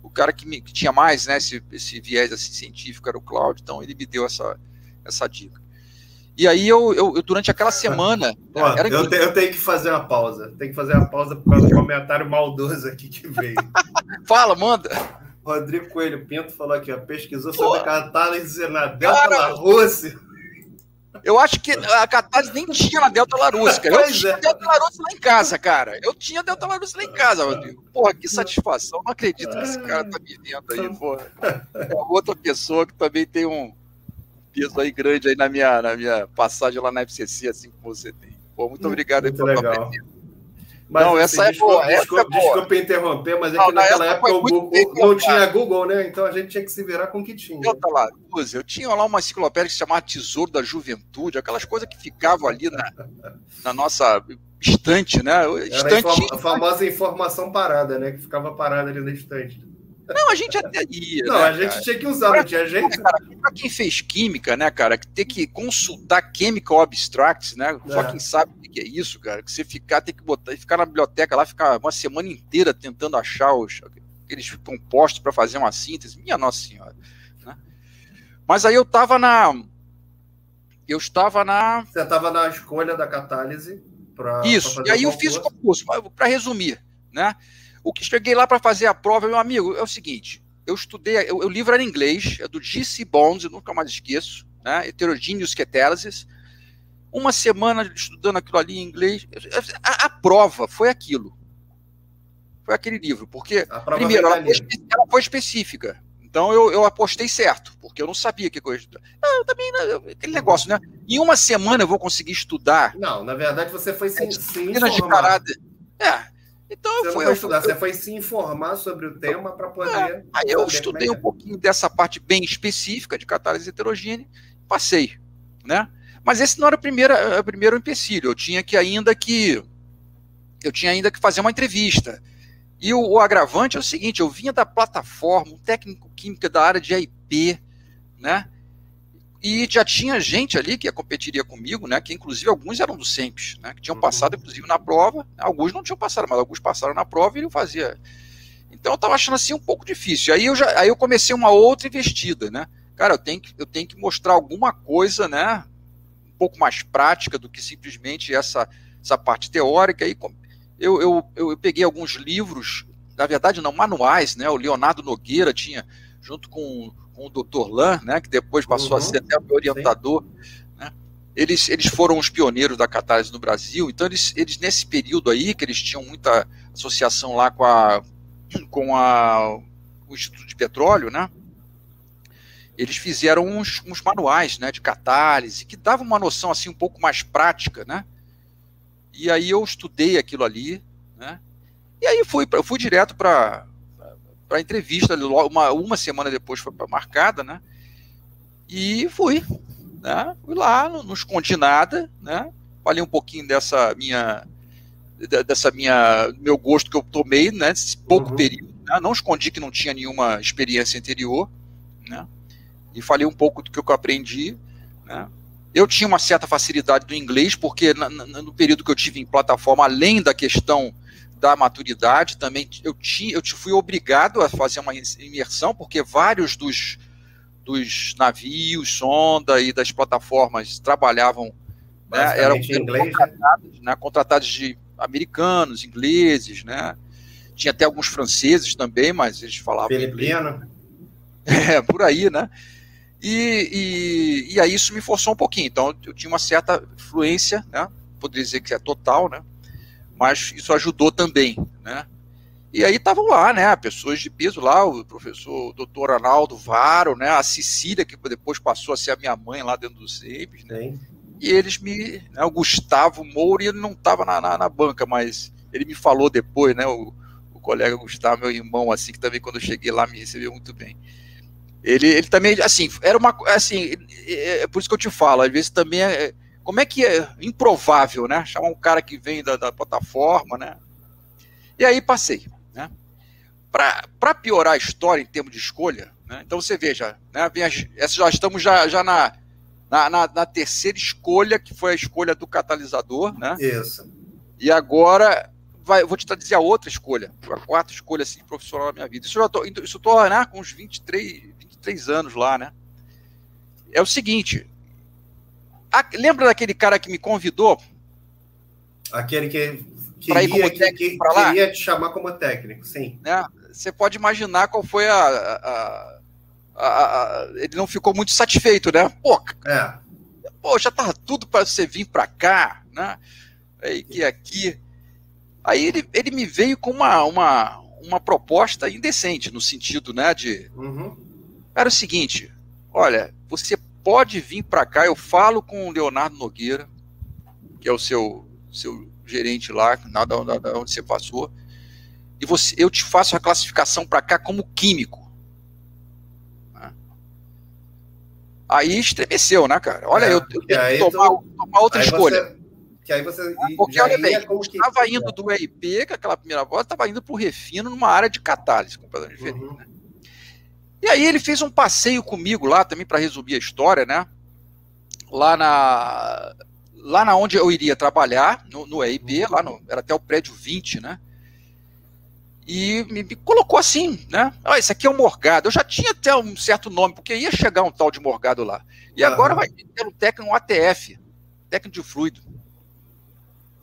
o cara que, me, que tinha mais, né, esse, esse viés assim, científico era o Cláudio, então ele me deu essa, essa dica. E aí eu, eu, eu durante aquela semana. Ó, era... eu, te, eu, tenho que fazer uma pausa. Tem que fazer uma pausa por causa do comentário maldoso aqui que veio. Fala, manda. Rodrigo Coelho Pinto falou aqui, ó, pesquisou sobre a catálise na Delta Rússia. Eu acho que a Catarse nem tinha na Delta Larussa, cara. Eu tinha é. Delta Larussa lá em casa, cara. Eu tinha Delta Larussa lá em casa, Rodrigo. Porra, que satisfação. Não acredito que esse cara tá me vendo aí, porra. É outra pessoa que também tem um peso aí grande aí na minha, na minha passagem lá na FCC, assim como você tem. Pô, muito obrigado muito aí por legal. Mas, não, essa assim, é desculpa, boa. Desculpa, essa é boa. desculpa interromper, mas é não, que naquela época o Google, não tinha Google, né? Então a gente tinha que se virar com o que tinha. Eu, tá lá, eu tinha lá uma enciclopédia que se chamava Tesouro da Juventude, aquelas coisas que ficavam ali na, na nossa estante, né? Estante... Era a famosa informação parada, né? Que ficava parada ali na estante. Não, a gente até ia. Não, né, a gente cara? tinha que usar, pra, não tinha gente. Cara, pra quem fez química, né, cara, que ter que consultar chemical abstracts, né? É. Só quem sabe o que é isso, cara. Que você ficar, tem que botar, ficar na biblioteca lá, ficar uma semana inteira tentando achar os, aqueles compostos para fazer uma síntese. Minha Nossa Senhora. Né? Mas aí eu tava na. Eu estava na. Você estava na escolha da catálise. Pra, isso, pra e aí eu fiz o concurso, para resumir, né? O que cheguei lá para fazer a prova, meu amigo, é o seguinte: eu estudei, eu, o livro era em inglês, é do G.C. Bonds, eu nunca mais esqueço, né? Heterogeneous Catalysis. Uma semana estudando aquilo ali em inglês. A, a prova foi aquilo. Foi aquele livro, porque, primeiro, ela foi, ela foi específica. Então eu, eu apostei certo, porque eu não sabia que coisa. Eu também, né, aquele negócio, né? Em uma semana eu vou conseguir estudar. Não, na verdade você foi se, se informar. De caráter. É. Então você eu fui. Eu, estudar, eu, você foi se informar sobre o tema para poder. É, aí eu estudei é. um pouquinho dessa parte bem específica de catálise heterogênea, passei, né? Mas esse não era o primeiro, o primeiro empecilho. Eu tinha que ainda que eu tinha ainda que fazer uma entrevista e o, o, agravante é o seguinte: eu vinha da plataforma, um técnico químico da área de AIP, né? E já tinha gente ali que competiria comigo, né? Que inclusive alguns eram do SEMPES, né? Que tinham uhum. passado, inclusive, na prova. Alguns não tinham passado, mas alguns passaram na prova e ele fazia. Então eu estava achando assim um pouco difícil. Aí eu, já, aí eu comecei uma outra investida, né? Cara, eu tenho, que, eu tenho que mostrar alguma coisa, né? Um pouco mais prática do que simplesmente essa, essa parte teórica. E eu, eu, eu peguei alguns livros, na verdade não, manuais, né? O Leonardo Nogueira tinha, junto com, com o Dr. Lan, né? Que depois passou uhum, a ser até o orientador, né? Eles, eles foram os pioneiros da catálise no Brasil, então eles, eles nesse período aí, que eles tinham muita associação lá com a com a, o Instituto de Petróleo, né? Eles fizeram uns, uns manuais, né, de catálise, que davam uma noção assim um pouco mais prática, né? E aí eu estudei aquilo ali, né? E aí fui, eu fui direto para a entrevista, uma, uma semana depois foi marcada, né? E fui, né? Fui lá, não, não escondi nada, né? Falei um pouquinho dessa minha dessa minha meu gosto que eu tomei, né? Esse pouco uhum. período, né? não escondi que não tinha nenhuma experiência anterior, né? E falei um pouco do que eu aprendi, né? Eu tinha uma certa facilidade do inglês, porque no período que eu tive em plataforma, além da questão da maturidade, também eu, tinha, eu fui obrigado a fazer uma imersão, porque vários dos, dos navios, sonda e das plataformas trabalhavam, né, eram, eram né? contratados, né, contratados de americanos, ingleses, né? Tinha até alguns franceses também, mas eles falavam. Filipino. É, por aí, né? E, e, e aí isso me forçou um pouquinho. Então eu tinha uma certa fluência, né? Poderia dizer que é total, né? Mas isso ajudou também, né? E aí estavam lá, né, pessoas de peso lá, o professor o doutor Arnaldo Varo, né, a Cecília, que depois passou a ser a minha mãe lá dentro do SEIPES, né, Sim. e eles me, né, o Gustavo Moura, ele não estava na, na, na, banca, mas ele me falou depois, né, o, o colega Gustavo, meu irmão, assim, que também quando eu cheguei lá me recebeu muito bem. Ele, ele também, assim, era uma. Assim, é, é por isso que eu te falo, às vezes também é. Como é que é improvável, né? Chamar um cara que vem da, da plataforma, né? E aí passei, né? Para piorar a história em termos de escolha, né? então você veja, né? já estamos já, já na, na, na, na, terceira escolha, que foi a escolha do catalisador, né? Isso. E agora vai, vou te dizer a outra escolha, a quarta escolha assim, profissional da minha vida. Isso eu tô, isso eu tô né, com uns 23, três anos lá, né? É o seguinte. A, lembra daquele cara que me convidou? Aquele que queria, que, que, queria te chamar como técnico, sim. Né? Você pode imaginar qual foi a, a, a, a, ele não ficou muito satisfeito, né? Pô, é. pô já tava tudo para você vir para cá, né? Aí que aqui. Aí ele, ele me veio com uma, uma, uma proposta indecente, no sentido, né, de uhum. Era o seguinte: olha, você pode vir para cá, eu falo com o Leonardo Nogueira, que é o seu, seu gerente lá, nada onde você passou, e você, eu te faço a classificação para cá como químico. Né? Aí estremeceu, né, cara? Olha, é, eu, eu tenho que tomar, tu, tomar outra escolha. Você, que aí você. Porque, olha bem, estava indo do EIP, que aquela primeira volta, estava indo para o refino numa área de catálise completamente diferente. Uhum. Né? E aí ele fez um passeio comigo lá também para resumir a história, né? Lá na lá na onde eu iria trabalhar, no, no EIB, lá no, era até o prédio 20, né? E me, me colocou assim, né? Ah, esse aqui é o Morgado. Eu já tinha até um certo nome, porque ia chegar um tal de Morgado lá. E uhum. agora vai ter o técnico ATF, técnico de fluido.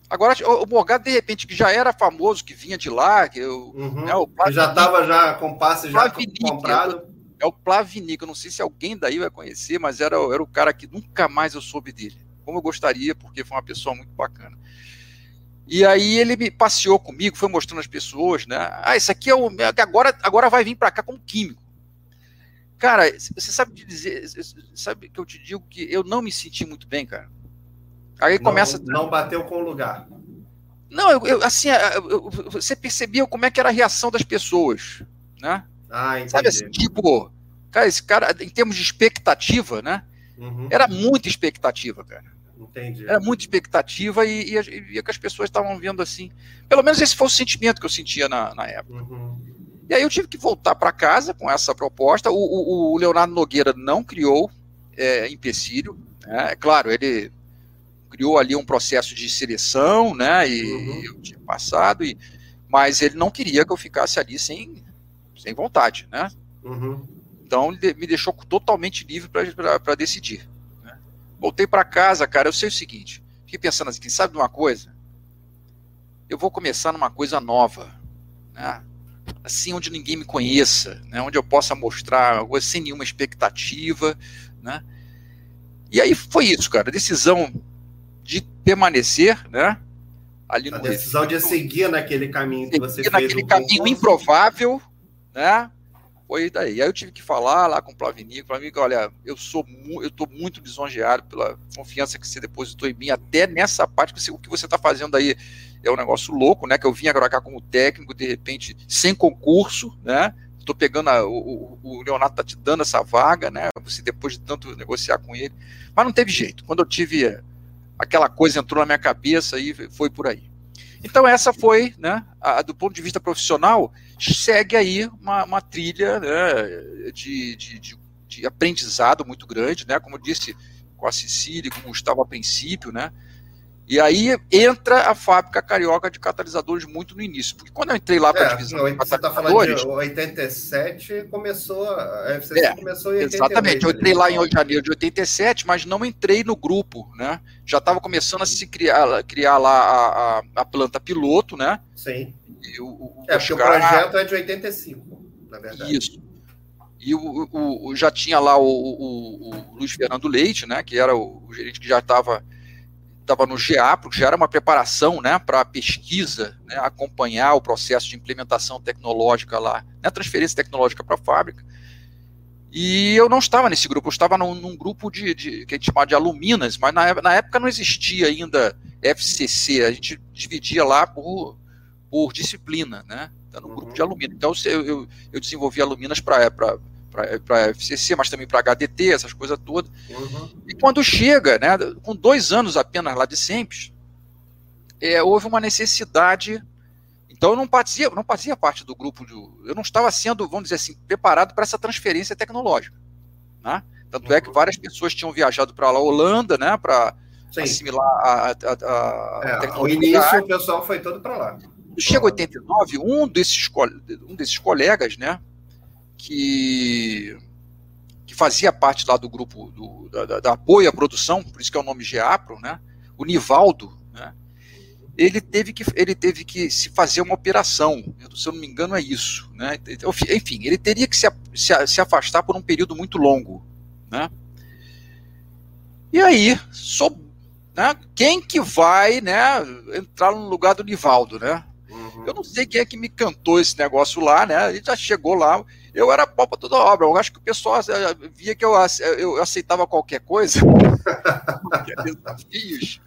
Agora, o Morgado, de repente, que já era famoso, que vinha de lá, que eu, uhum. né, o já estava já com passe já comprado. É o Plavinic, eu não sei se alguém daí vai conhecer, mas era, era o cara que nunca mais eu soube dele. Como eu gostaria, porque foi uma pessoa muito bacana. E aí ele me passeou comigo, foi mostrando as pessoas, né? Ah, isso aqui é o. Agora, agora vai vir para cá como químico. Cara, você sabe dizer, sabe que eu te digo que eu não me senti muito bem, cara. Aí não, começa. Não bateu com o lugar. Não, eu, eu assim, eu, você percebia como é que era a reação das pessoas, né? Ah, entendi. Sabe assim, tipo, cara, esse cara, em termos de expectativa, né? Uhum. Era muita expectativa, cara. Entendi. Era muita expectativa e, e, e que as pessoas estavam vendo assim. Pelo menos esse foi o sentimento que eu sentia na, na época. Uhum. E aí eu tive que voltar para casa com essa proposta. O, o, o Leonardo Nogueira não criou é, empecilho. Né? É claro, ele criou ali um processo de seleção, né? E uhum. eu tinha passado, e, mas ele não queria que eu ficasse ali sem, sem vontade, né? Uhum. Então ele me deixou totalmente livre para decidir. Né? Voltei para casa, cara. Eu sei o seguinte: fiquei pensando assim, sabe de uma coisa? Eu vou começar numa coisa nova, né? Assim, onde ninguém me conheça, né? onde eu possa mostrar algo sem nenhuma expectativa, né? E aí foi isso, cara. Decisão de permanecer, né? Ali a decisão de seguir naquele caminho que você fez. Naquele caminho improvável, né? Foi daí. Aí eu tive que falar lá com o Plavinico, Plavinico, olha, eu sou eu estou muito lisonjeado pela confiança que você depositou em mim, até nessa parte que você, o que você está fazendo aí é um negócio louco, né? Que eu vim agora cá como técnico, de repente, sem concurso, né? Estou pegando a, o, o Leonardo tá te dando essa vaga, né? Você depois de tanto negociar com ele, mas não teve jeito. Quando eu tive aquela coisa entrou na minha cabeça e foi por aí. Então essa foi, né, a, do ponto de vista profissional, segue aí uma, uma trilha né, de, de, de, de, aprendizado muito grande, né, como eu disse com a Cecília, como estava a princípio, né, e aí entra a fábrica carioca de catalisadores muito no início. Porque quando eu entrei lá para a é, divisão não, Você está falando de 87, começou, a FCC é, começou em 88. Exatamente, eu entrei lá em janeiro de 87, mas não entrei no grupo, né? Já estava começando a se criar, criar lá a, a, a planta piloto, né? Sim. E o, o, é, porque o projeto é de 85, na verdade. Isso. E o, o, já tinha lá o, o, Luiz Fernando Leite, né? Que era o, o gerente que já estava estava no GA, porque já era uma preparação né, para a pesquisa, né, acompanhar o processo de implementação tecnológica lá, né, transferência tecnológica para a fábrica. E eu não estava nesse grupo, eu estava num, num grupo de, de, que a gente chamava de aluminas, mas na, na, época não existia ainda FCC, a gente dividia lá por, por disciplina, né? Então, no grupo de aluminas. Então eu, eu, eu desenvolvi aluminas para para FCC, mas também para HDT, essas coisas todas. Uhum. E quando chega, né, com dois anos apenas lá de sempre, é, houve uma necessidade. Então eu não fazia, não fazia parte do grupo, de, eu não estava sendo, vamos dizer assim, preparado para essa transferência tecnológica. Né? Tanto uhum. é que uhum. várias pessoas tinham viajado para a Holanda, né, para assimilar a, a, a, é, tecnologia. O início o pessoal foi todo para lá. Chega 89, um desses, um desses colegas, né, que, que fazia parte lá do grupo do, da, da, apoio à produção, por isso que é o nome GEAPRO, né? o Nivaldo, né? ele, teve que, ele teve que se fazer uma operação, se eu não me engano é isso. Né? Enfim, ele teria que se, se, se afastar por um período muito longo. Né? E aí, sou, né, quem que vai né, entrar no lugar do Nivaldo, né? Uhum. Eu não sei quem é que me cantou esse negócio lá, né? Ele já chegou lá, eu era pau para toda obra. Eu acho que o pessoal eh, via que eu, eu aceitava qualquer coisa. desafios.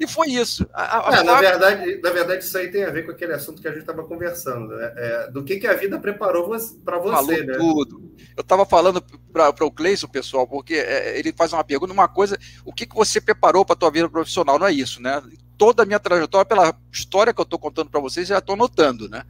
E foi isso. A, a é, na, verdade, na verdade, isso aí tem a ver com aquele assunto que a gente estava conversando. Né? É, do que, que a vida preparou para você, Falou né? tudo. Eu estava falando para o Cleison, pessoal, porque é, ele faz uma pergunta, uma coisa, o que, que você preparou para a tua vida profissional? Não é isso, né? Toda a minha trajetória, pela história que eu estou contando para vocês, já estou notando, né?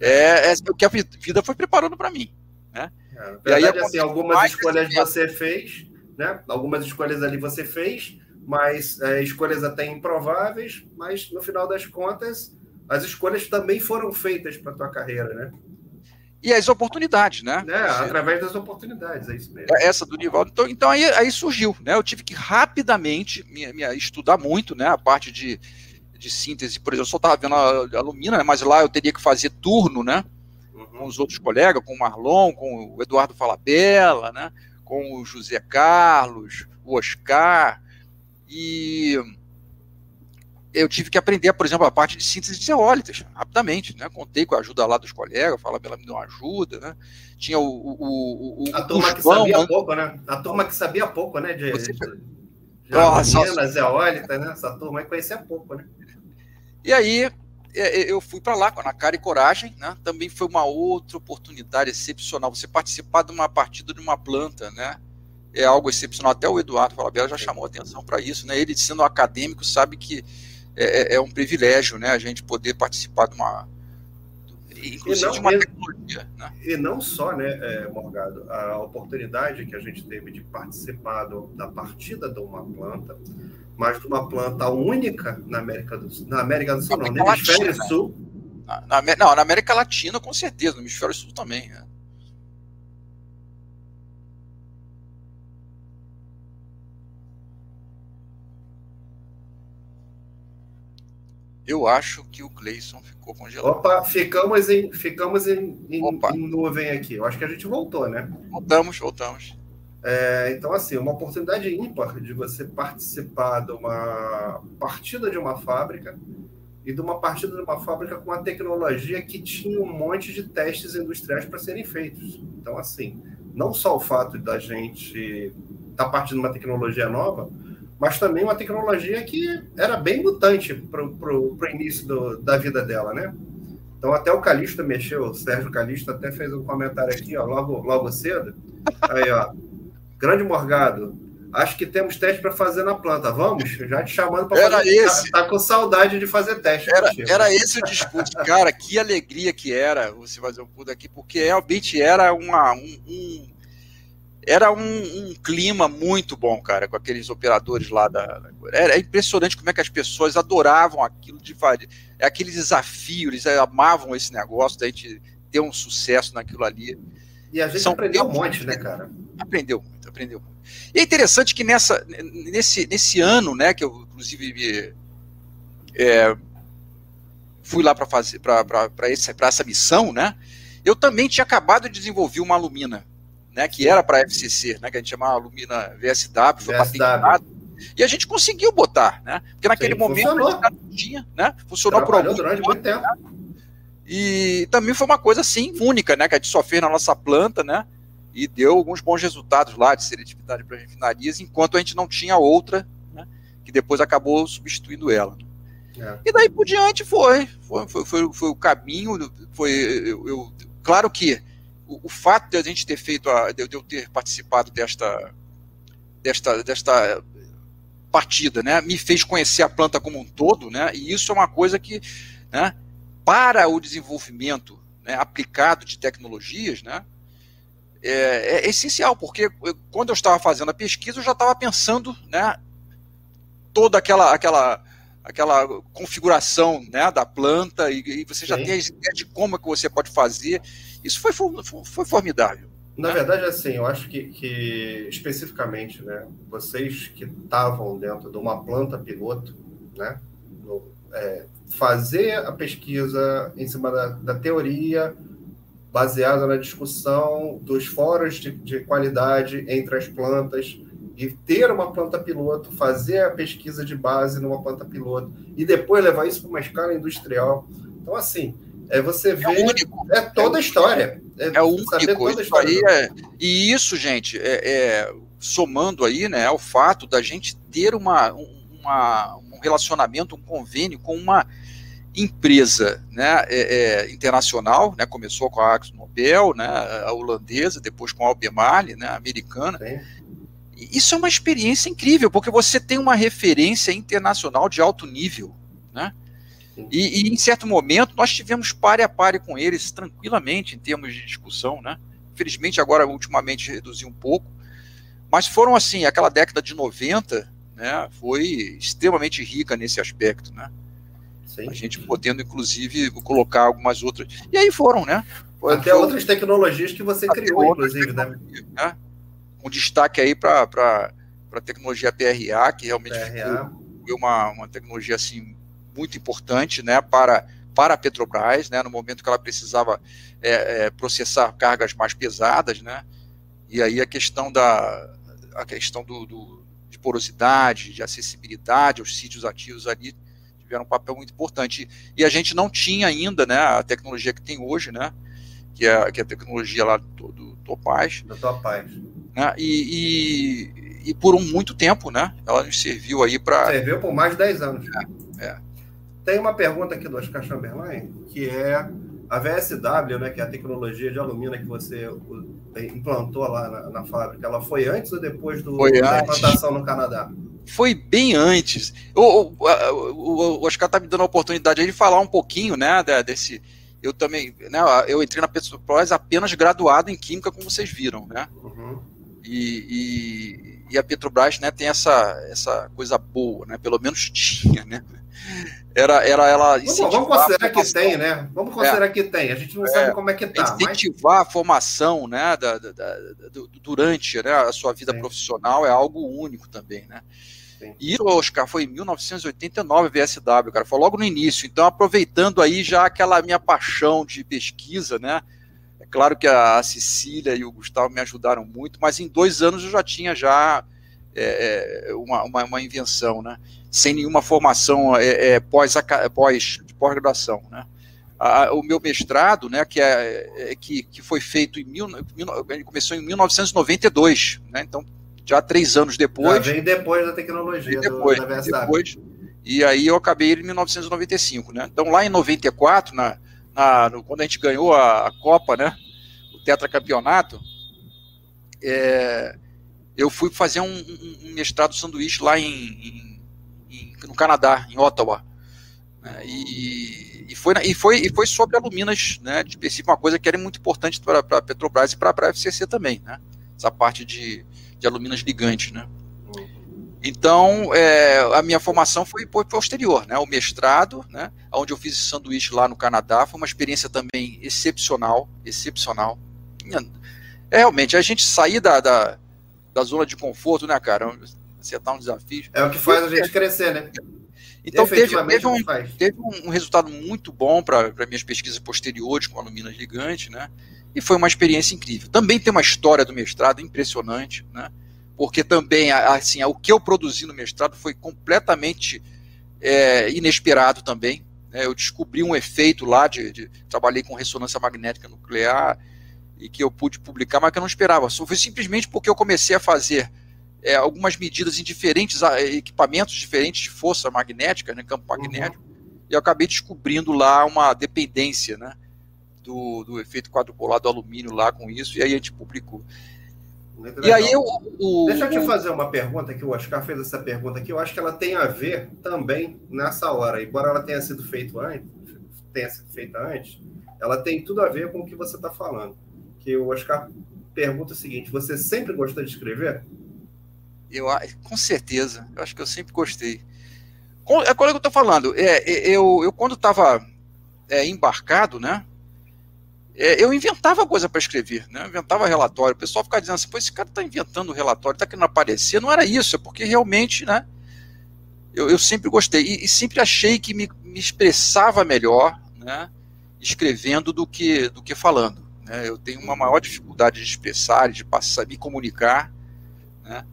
É, é, o que a vida foi preparando para mim. Né? É, verdade, aí, assim, algumas escolhas você fez, né? Algumas escolhas ali você fez, mas é, escolhas até improváveis, mas no final das contas, as escolhas também foram feitas para tua carreira, né? E as oportunidades, né? É, através das oportunidades, é isso mesmo. É, essa do Nivaldo. Então, então aí, aí surgiu, né? Eu tive que rapidamente me, me estudar muito, né? A parte de de síntese, por exemplo, eu só estava vendo a, a Lumina, né, mas lá eu teria que fazer turno, né? Uhum. Com os outros colegas, com o Marlon, com o Eduardo Falabella, né? Com o José Carlos, o Oscar, e eu tive que aprender, por exemplo, a parte de síntese de eólitas, rapidamente, né? Contei com a ajuda lá dos colegas, fala ela me deu uma ajuda, né? Tinha o. o, o a turma que sabia né? pouco, né? A turma que sabia pouco, né? De, Você... de Nossa, eólitas, né? Essa turma aí conhecia pouco, né? E aí é, é, eu fui para lá com a cara e coragem, né? Também foi uma outra oportunidade excepcional. Você participar de uma partida de uma planta, né? É algo excepcional. Até o Eduardo Falabella já chamou atenção para isso, né? Ele sendo acadêmico sabe que é, é, é, um privilégio, né, a gente poder participar de uma, inclusive não, de uma e, tecnologia. Né? E não só, né, é, Morgado, a oportunidade que a gente teve de participar do, da partida de uma planta, mas de uma planta única na América do Sul, na América do Sul, não, no Hemisfério Latina. Sul. Na, na, não, na América Latina, com certeza, no Hemisfério Sul também. Né? Eu acho que o Cleison ficou congelado. Opa, ficamos em, ficamos em, em, em, nuvem aqui. Eu acho que a gente voltou, né? Voltamos, voltamos. É, então, assim, uma oportunidade ímpar de você participar de uma partida de uma fábrica e de uma partida de uma fábrica com uma tecnologia que tinha um monte de testes industriais para serem feitos. Então, assim, não só o fato da gente estar tá partindo de uma tecnologia nova, mas também uma tecnologia que era bem mutante para o início do, da vida dela, né? Então até o Calixto mexeu, o Sérgio Calixto até fez um comentário aqui, ó, logo, logo cedo. Aí, ó, grande Morgado, acho que temos teste para fazer na planta. Vamos? Já te chamando para fazer. Esse. Tá, tá, com saudade de fazer teste. Era, era esse o discurso. Cara, que alegria que era você fazer um pulo aqui, porque realmente era uma, um, um era um, um, clima muito bom, cara, com aqueles operadores lá da. Era impressionante como é que as pessoas adoravam aquilo de é aquele desafio, eles amavam esse negócio da gente ter um sucesso naquilo ali. E a gente São aprendeu um monte, né, cara? Aprendeu muito, aprendeu muito. E é interessante que nessa, nesse, nesse ano, né, que eu inclusive é, fui lá para fazer para essa missão, né? Eu também tinha acabado de desenvolver uma alumina né, que era para FCC, né, que a gente chamava Lumina VSW, foi patentado. E a gente conseguiu botar, né? Porque naquele Sim, momento funcionou. não tinha, né? Funcionou Trabalhou por algum durante muito tempo. Né? E também foi uma coisa assim única, né? Que a gente só fez na nossa planta, né? E deu alguns bons resultados lá de seletividade para refinarias, enquanto a gente não tinha outra, né? Que depois acabou substituindo ela. É. E daí por diante foi, foi, foi, foi, foi o caminho, foi eu, eu claro que o, o, fato de a gente ter feito, a, de, eu ter participado desta, desta, desta partida, né, me fez conhecer a planta como um todo, né, e isso é uma coisa que, né, para o desenvolvimento né, aplicado de tecnologias, né, é, é, essencial, porque quando eu estava fazendo a pesquisa, eu já estava pensando, né, toda aquela, aquela, aquela configuração né, da planta e, e você já Sim. tem a ideia de como é que você pode fazer isso foi, foi formidável. Na verdade, assim, eu acho que, que especificamente, né, vocês que estavam dentro de uma planta piloto, né, no, é, fazer a pesquisa em cima da, da, teoria baseada na discussão dos fóruns de, de qualidade entre as plantas e ter uma planta piloto, fazer a pesquisa de base numa planta piloto e depois levar isso para uma escala industrial. Então, assim, é você vê. É, único. é toda a história. É, é o único. Isso aí é, e isso, gente, é, é, somando aí, né, o fato da gente ter uma, uma, um relacionamento, um convênio com uma empresa né, é, é, internacional, né, começou com a Axo Nobel, né, a holandesa, depois com a Albemarle, né, a americana. Isso é uma experiência incrível, porque você tem uma referência internacional de alto nível, né? E, e, em certo momento nós tivemos pare a pare com eles tranquilamente em termos de discussão, né? Infelizmente agora ultimamente reduziu um pouco, mas foram assim, aquela década de 90, né, foi extremamente rica nesse aspecto, né? Sim. A gente podendo inclusive colocar algumas outras. E aí foram, né? Foi, Até foi, outras tecnologias que você criou, inclusive, né? né? Com destaque aí para a tecnologia PRA, que realmente PRA. foi uma, uma tecnologia assim muito importante né, para, para a Petrobras, né, no momento que ela precisava é, é, processar cargas mais pesadas, né, e aí a questão da a questão do, do, de porosidade, de acessibilidade aos sítios ativos ali tiveram um papel muito importante. E a gente não tinha ainda né, a tecnologia que tem hoje, né, que é, que é a tecnologia lá do, do Topaz. Do Topaz. Né, e, e, e, por um, muito tempo, né, ela nos serviu aí para... Serviu por mais de 10 anos. É, é. Tem uma pergunta aqui do Oscar Chamberlain, que é a VSW, né, que é a tecnologia de alumínio que você implantou lá na, na fábrica, ela foi antes ou depois do, da implantação no Canadá? Foi bem antes. O, o, o, o Oscar está me dando a oportunidade de falar um pouquinho, né, desse. Eu também, né, eu entrei na Petrobras apenas graduado em Química, como vocês viram, né? Uhum. E, e, e, a Petrobras, né, tem essa, essa coisa boa, né? Pelo menos tinha, né? Era, era ela vamos, vamos considerar que tem, né? Vamos considerar é, que tem. A gente não é, sabe como é que tá. Incentivar mas... a formação, né? Da, da, da, durante né, a sua vida Sim. profissional é algo único também, né? Sim. E Oscar foi em 1989 VSW, cara, foi logo no início. Então, aproveitando aí já aquela minha paixão de pesquisa, né? Claro que a Cecília e o Gustavo me ajudaram muito, mas em dois anos eu já tinha já é, é uma, uma, uma invenção, né? sem nenhuma formação é, é, pós, pós, pós-graduação, né? o meu mestrado, né, que, é, é, que, que foi feito em mil, começou em 1992, né, então já três anos depois. Já vem depois da tecnologia depois, do, da depois, E aí eu acabei em 1995, né? Então lá em 94, na, na no, quando a gente ganhou a, a Copa, né, tetracampeonato, é, eu fui fazer um, um, mestrado sanduíche lá em, em no Canadá, em Ottawa. Né, e, e, foi, e, foi, e foi sobre aluminas, né, de princípio, uma coisa que era muito importante para a Petrobras e para a FCC também, né, essa parte de, de aluminas ligantes, né. Então, é, a minha formação foi, foi posterior, né, o mestrado, né, onde eu fiz sanduíche lá no Canadá, foi uma experiência também excepcional, excepcional. É, realmente, a gente sair da, da, da zona de conforto, né, cara, acertar um desafio. É o que faz a gente crescer, né? Então teve, teve, um, teve um resultado muito bom para minhas pesquisas posteriores com aluminas gigantes, né? E foi uma experiência incrível. Também tem uma história do mestrado impressionante, né? Porque também, assim, o que eu produzi no mestrado foi completamente é, inesperado também. Né? Eu descobri um efeito lá de, de, trabalhei com ressonância magnética nuclear e que eu pude publicar, mas que eu não esperava. Foi simplesmente porque eu comecei a fazer é, algumas medidas em diferentes ah, equipamentos diferentes de força magnética, né, campo uhum. magnético, uhum. e eu acabei descobrindo lá uma dependência né, do, do efeito quadrupolar do alumínio lá com isso, e aí a gente publicou. e aí eu, o, Deixa eu te fazer uma pergunta que o Oscar fez essa pergunta aqui, eu acho que ela tem a ver também nessa hora, embora ela tenha sido feita antes, tenha sido feita antes, ela tem tudo a ver com o que você está falando. Que o Oscar pergunta o seguinte: você sempre gostou de escrever? Eu, com certeza. Eu acho que eu sempre gostei. É qual é que eu estou falando. É, é, eu, eu quando estava é, embarcado, né? É, eu inventava coisa para escrever, né? Eu inventava relatório. O pessoal ficava dizendo assim, pô, esse cara está inventando relatório, está querendo aparecer. Não era isso, é porque realmente, né? Eu, eu sempre gostei e, e sempre achei que me, me, expressava melhor, né? Escrevendo do que do que falando. Né? Eu tenho uma maior dificuldade de expressar, de passar, me comunicar, né?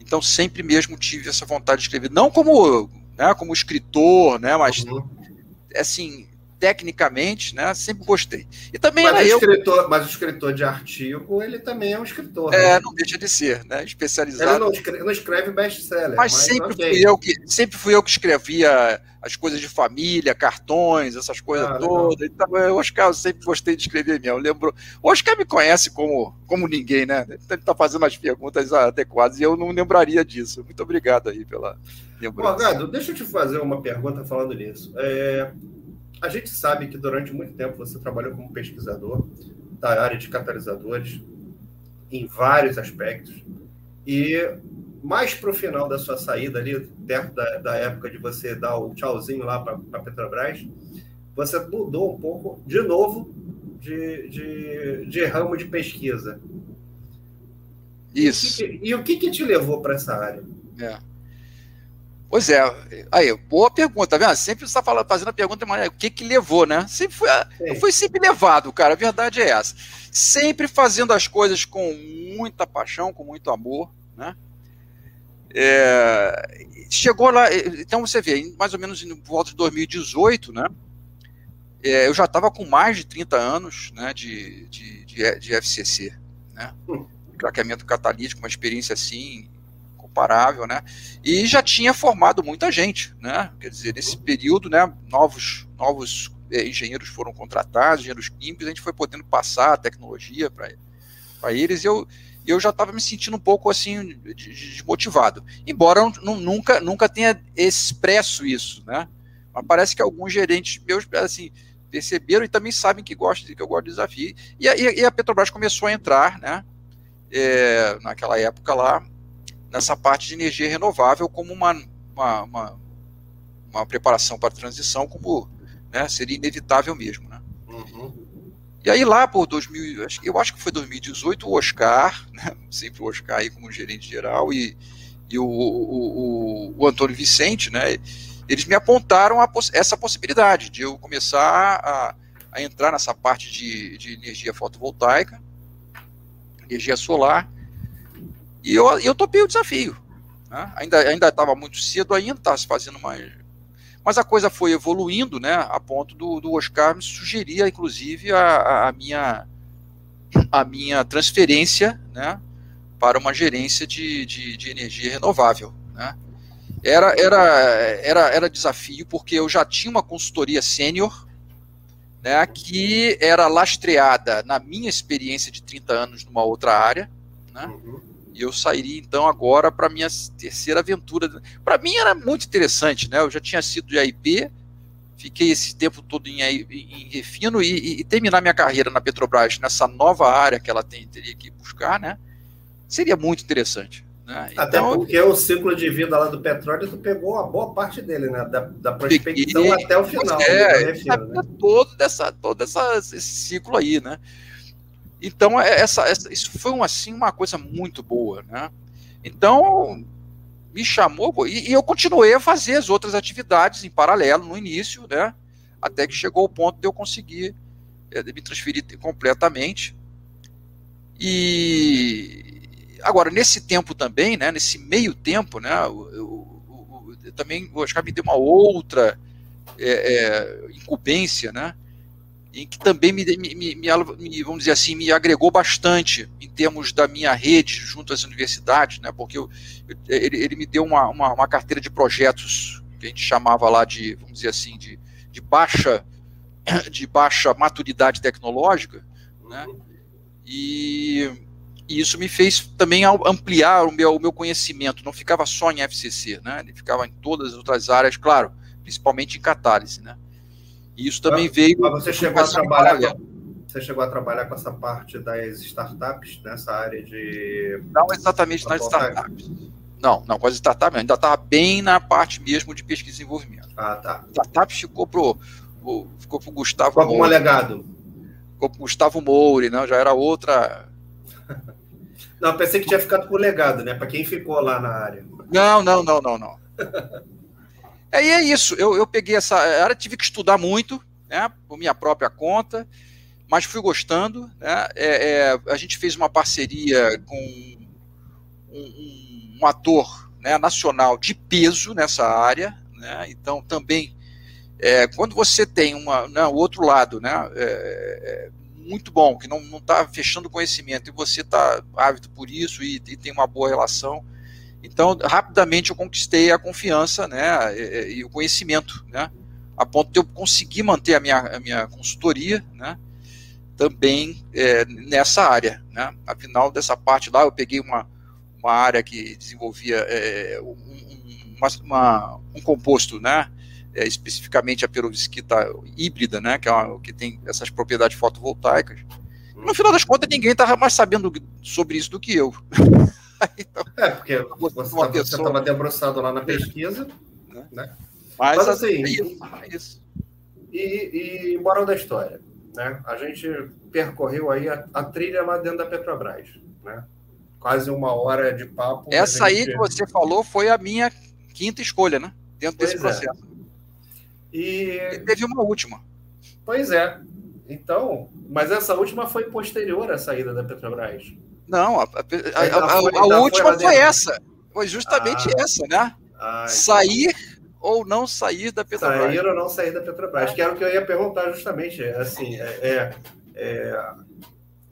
Então sempre mesmo tive essa vontade de escrever, não como, né, como escritor, né, mas uhum. assim, tecnicamente, né, sempre gostei. E também mas era o escritor. Mas o escritor de artigo, ele também é um escritor. É, né? não deixa de ser, né, especializado. Ele não escreve, não escreve best-seller. Mas, mas, sempre, okay. fui eu que, sempre fui eu que escrevia as coisas de família, cartões, essas coisas ah, todas. Então, eu, Oscar, eu sempre gostei de escrever mesmo. Lembro. O Oscar me conhece como, como ninguém, né? Ele está fazendo as perguntas adequadas e eu não lembraria disso. Muito obrigado aí pela lembrança. Morgado, deixa eu te fazer uma pergunta falando nisso. É, a gente sabe que durante muito tempo você trabalhou como pesquisador da área de catalisadores em vários aspectos. E mais para o final da sua saída ali, perto da, da época de você dar o tchauzinho lá para a Petrobras, você mudou um pouco, de novo, de, de, de ramo de pesquisa. Isso. E, e o que, que te levou para essa área? É. Pois é, aí, boa pergunta, tá vendo? Sempre você está fazendo a pergunta, mas o que que levou, né? Sempre foi, foi sempre levado, cara, a verdade é essa. Sempre fazendo as coisas com muita paixão, com muito amor, né? É, chegou lá, então você vê, mais ou menos em volta de 2018, né? É, eu já estava com mais de 30 anos né, de, de, de, de FCC, né? Hum. Craqueamento catalítico, uma experiência assim comparável, né? E já tinha formado muita gente, né? Quer dizer, nesse período, né? Novos, novos é, engenheiros foram contratados, engenheiros químicos, a gente foi podendo passar a tecnologia para eles. E eu, eu já estava me sentindo um pouco assim desmotivado, embora nunca nunca tenha expresso isso, né? Mas parece que alguns gerentes meus assim perceberam e também sabem que gosto que eu gosto de desafio. E a, e a Petrobras começou a entrar, né? É, naquela época lá nessa parte de energia renovável como uma, uma, uma, uma preparação para a transição, como né, seria inevitável mesmo. Né? Uhum. E aí lá por 2000, eu acho que foi 2018, o Oscar, né, sempre o Oscar aí como gerente geral, e, e o, o, o, o Antônio Vicente, né, eles me apontaram poss essa possibilidade de eu começar a, a entrar nessa parte de, de energia fotovoltaica, energia solar, e eu, eu topei o desafio. Né? Ainda estava muito cedo, ainda estava se fazendo mais. Mas a coisa foi evoluindo, né, a ponto do, do Oscar me sugerir, inclusive, a, a, minha, a minha transferência né, para uma gerência de, de, de energia renovável. Né? Era, era, era, era desafio, porque eu já tinha uma consultoria sênior, né, que era lastreada na minha experiência de 30 anos numa outra área, né, uhum. E eu sairia então agora para minha terceira aventura. Para mim era muito interessante, né? Eu já tinha sido de AIP, fiquei esse tempo todo em, em refino e, e, e, terminar minha carreira na Petrobras nessa nova área que ela tem, teria que buscar, né? Seria muito interessante. Né? Até então, porque o ciclo de vida lá do petróleo, tu pegou uma boa parte dele, né? Da, da prospecção peguei, até o final. É, refino, né? todo, dessa, todo essa, esse ciclo aí, né? Então, é, essa, essa, isso foi um, assim, uma coisa muito boa, né? Então, me chamou, e, e, eu continuei a fazer as outras atividades em paralelo no início, né? Até que chegou o ponto de eu conseguir é, me transferir completamente. E agora, nesse tempo também, né? Nesse meio tempo, né? Eu, eu, eu também, eu acho que me deu uma outra é, é, incumbência, né? Em que também me, me, me, vamos dizer assim, me agregou bastante em termos da minha rede junto às universidades, né, porque eu, ele, ele, me deu uma, uma, uma, carteira de projetos que a gente chamava lá de, vamos dizer assim, de, de baixa de baixa maturidade tecnológica, né, e, e isso me fez também ampliar o meu, o meu conhecimento, não ficava só em FCC, né, ele ficava em todas as outras áreas, claro, principalmente em catálise, né. E isso também veio. Mas você chegou a trabalhar. Com, você chegou a trabalhar com essa parte das startups, nessa área de. Não exatamente nas startups. Não, não, com as startups, ainda estava bem na parte mesmo de pesquisa e desenvolvimento. Ah, tá. Startups ficou pro, ficou pro Gustavo ficou Moura. legado. Ficou pro Gustavo Moura, não, já era outra. Não, pensei que tinha ficado por legado, né? Para quem ficou lá na área. Não, não, não, não, não. Aí é isso, eu, eu peguei essa área, tive que estudar muito, né, por minha própria conta, mas fui gostando. Né, é, é, a gente fez uma parceria com um, um ator né, nacional de peso nessa área, né, então também é, quando você tem uma, né, o outro lado, né, é, é muito bom, que não está fechando conhecimento e você está ávido por isso e, e, tem uma boa relação, então, rapidamente eu conquistei a confiança né, e, e o conhecimento, né, a ponto de eu conseguir manter a minha, a minha consultoria né, também é, nessa área. Né. Afinal, dessa parte lá, eu peguei uma, uma área que desenvolvia é, um, uma, uma, um composto, né, é, especificamente a perovskita híbrida, né, que, é uma, que tem essas propriedades fotovoltaicas. No final das contas, ninguém estava mais sabendo sobre isso do que eu. então, é, porque você estava debruçado lá na pesquisa, né? né? Mas, Mas assim, é isso, é isso. E, e moral da história, né? A gente percorreu aí a, a, trilha lá dentro da Petrobras, né? Quase uma hora de papo. Essa gente... aí que você falou foi a minha quinta escolha, né? Dentro pois desse é. processo. É. E... e teve uma última. Pois é. Então, mas essa última foi posterior à saída da Petrobras. Não, a, a, a, última foi essa. Foi justamente ah, essa, né? Ah, sair ou não sair da Petrobras. Sair ou não sair da Petrobras, que era o que eu ia perguntar justamente. Assim, é, é, é...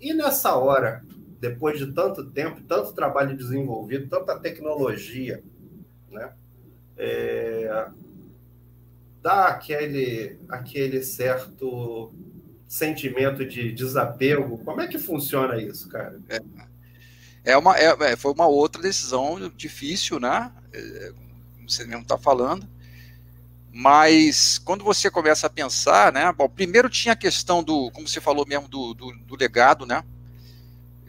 E nessa hora, depois de tanto tempo, tanto trabalho desenvolvido, tanta tecnologia, né? É... Dá aquele, aquele certo sentimento de desapego. Como é que funciona isso, cara? É, é uma, é, é foi uma outra decisão difícil, né? É, como você mesmo está falando. Mas quando você começa a pensar, né? Bom, primeiro tinha a questão do, como você falou mesmo, do, do, do legado, né?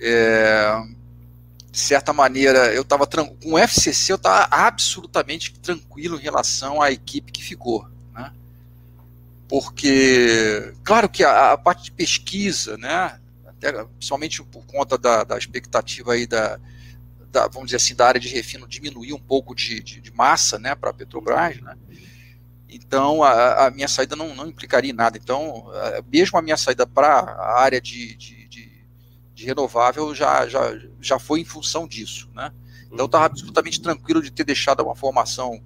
É, de certa maneira, eu estava com o FCC, eu estava absolutamente tranquilo em relação à equipe que ficou porque, claro que a, a parte de pesquisa, né, até, principalmente por conta da, da expectativa aí da, da, vamos dizer assim, da área de refino diminuir um pouco de, de, de massa, né, para a Petrobras, né, então a, a, minha saída não, não implicaria em nada. Então, mesmo a minha saída para a área de, de, de, de, renovável já, já, já foi em função disso, né. Então, eu estava absolutamente tranquilo de ter deixado uma formação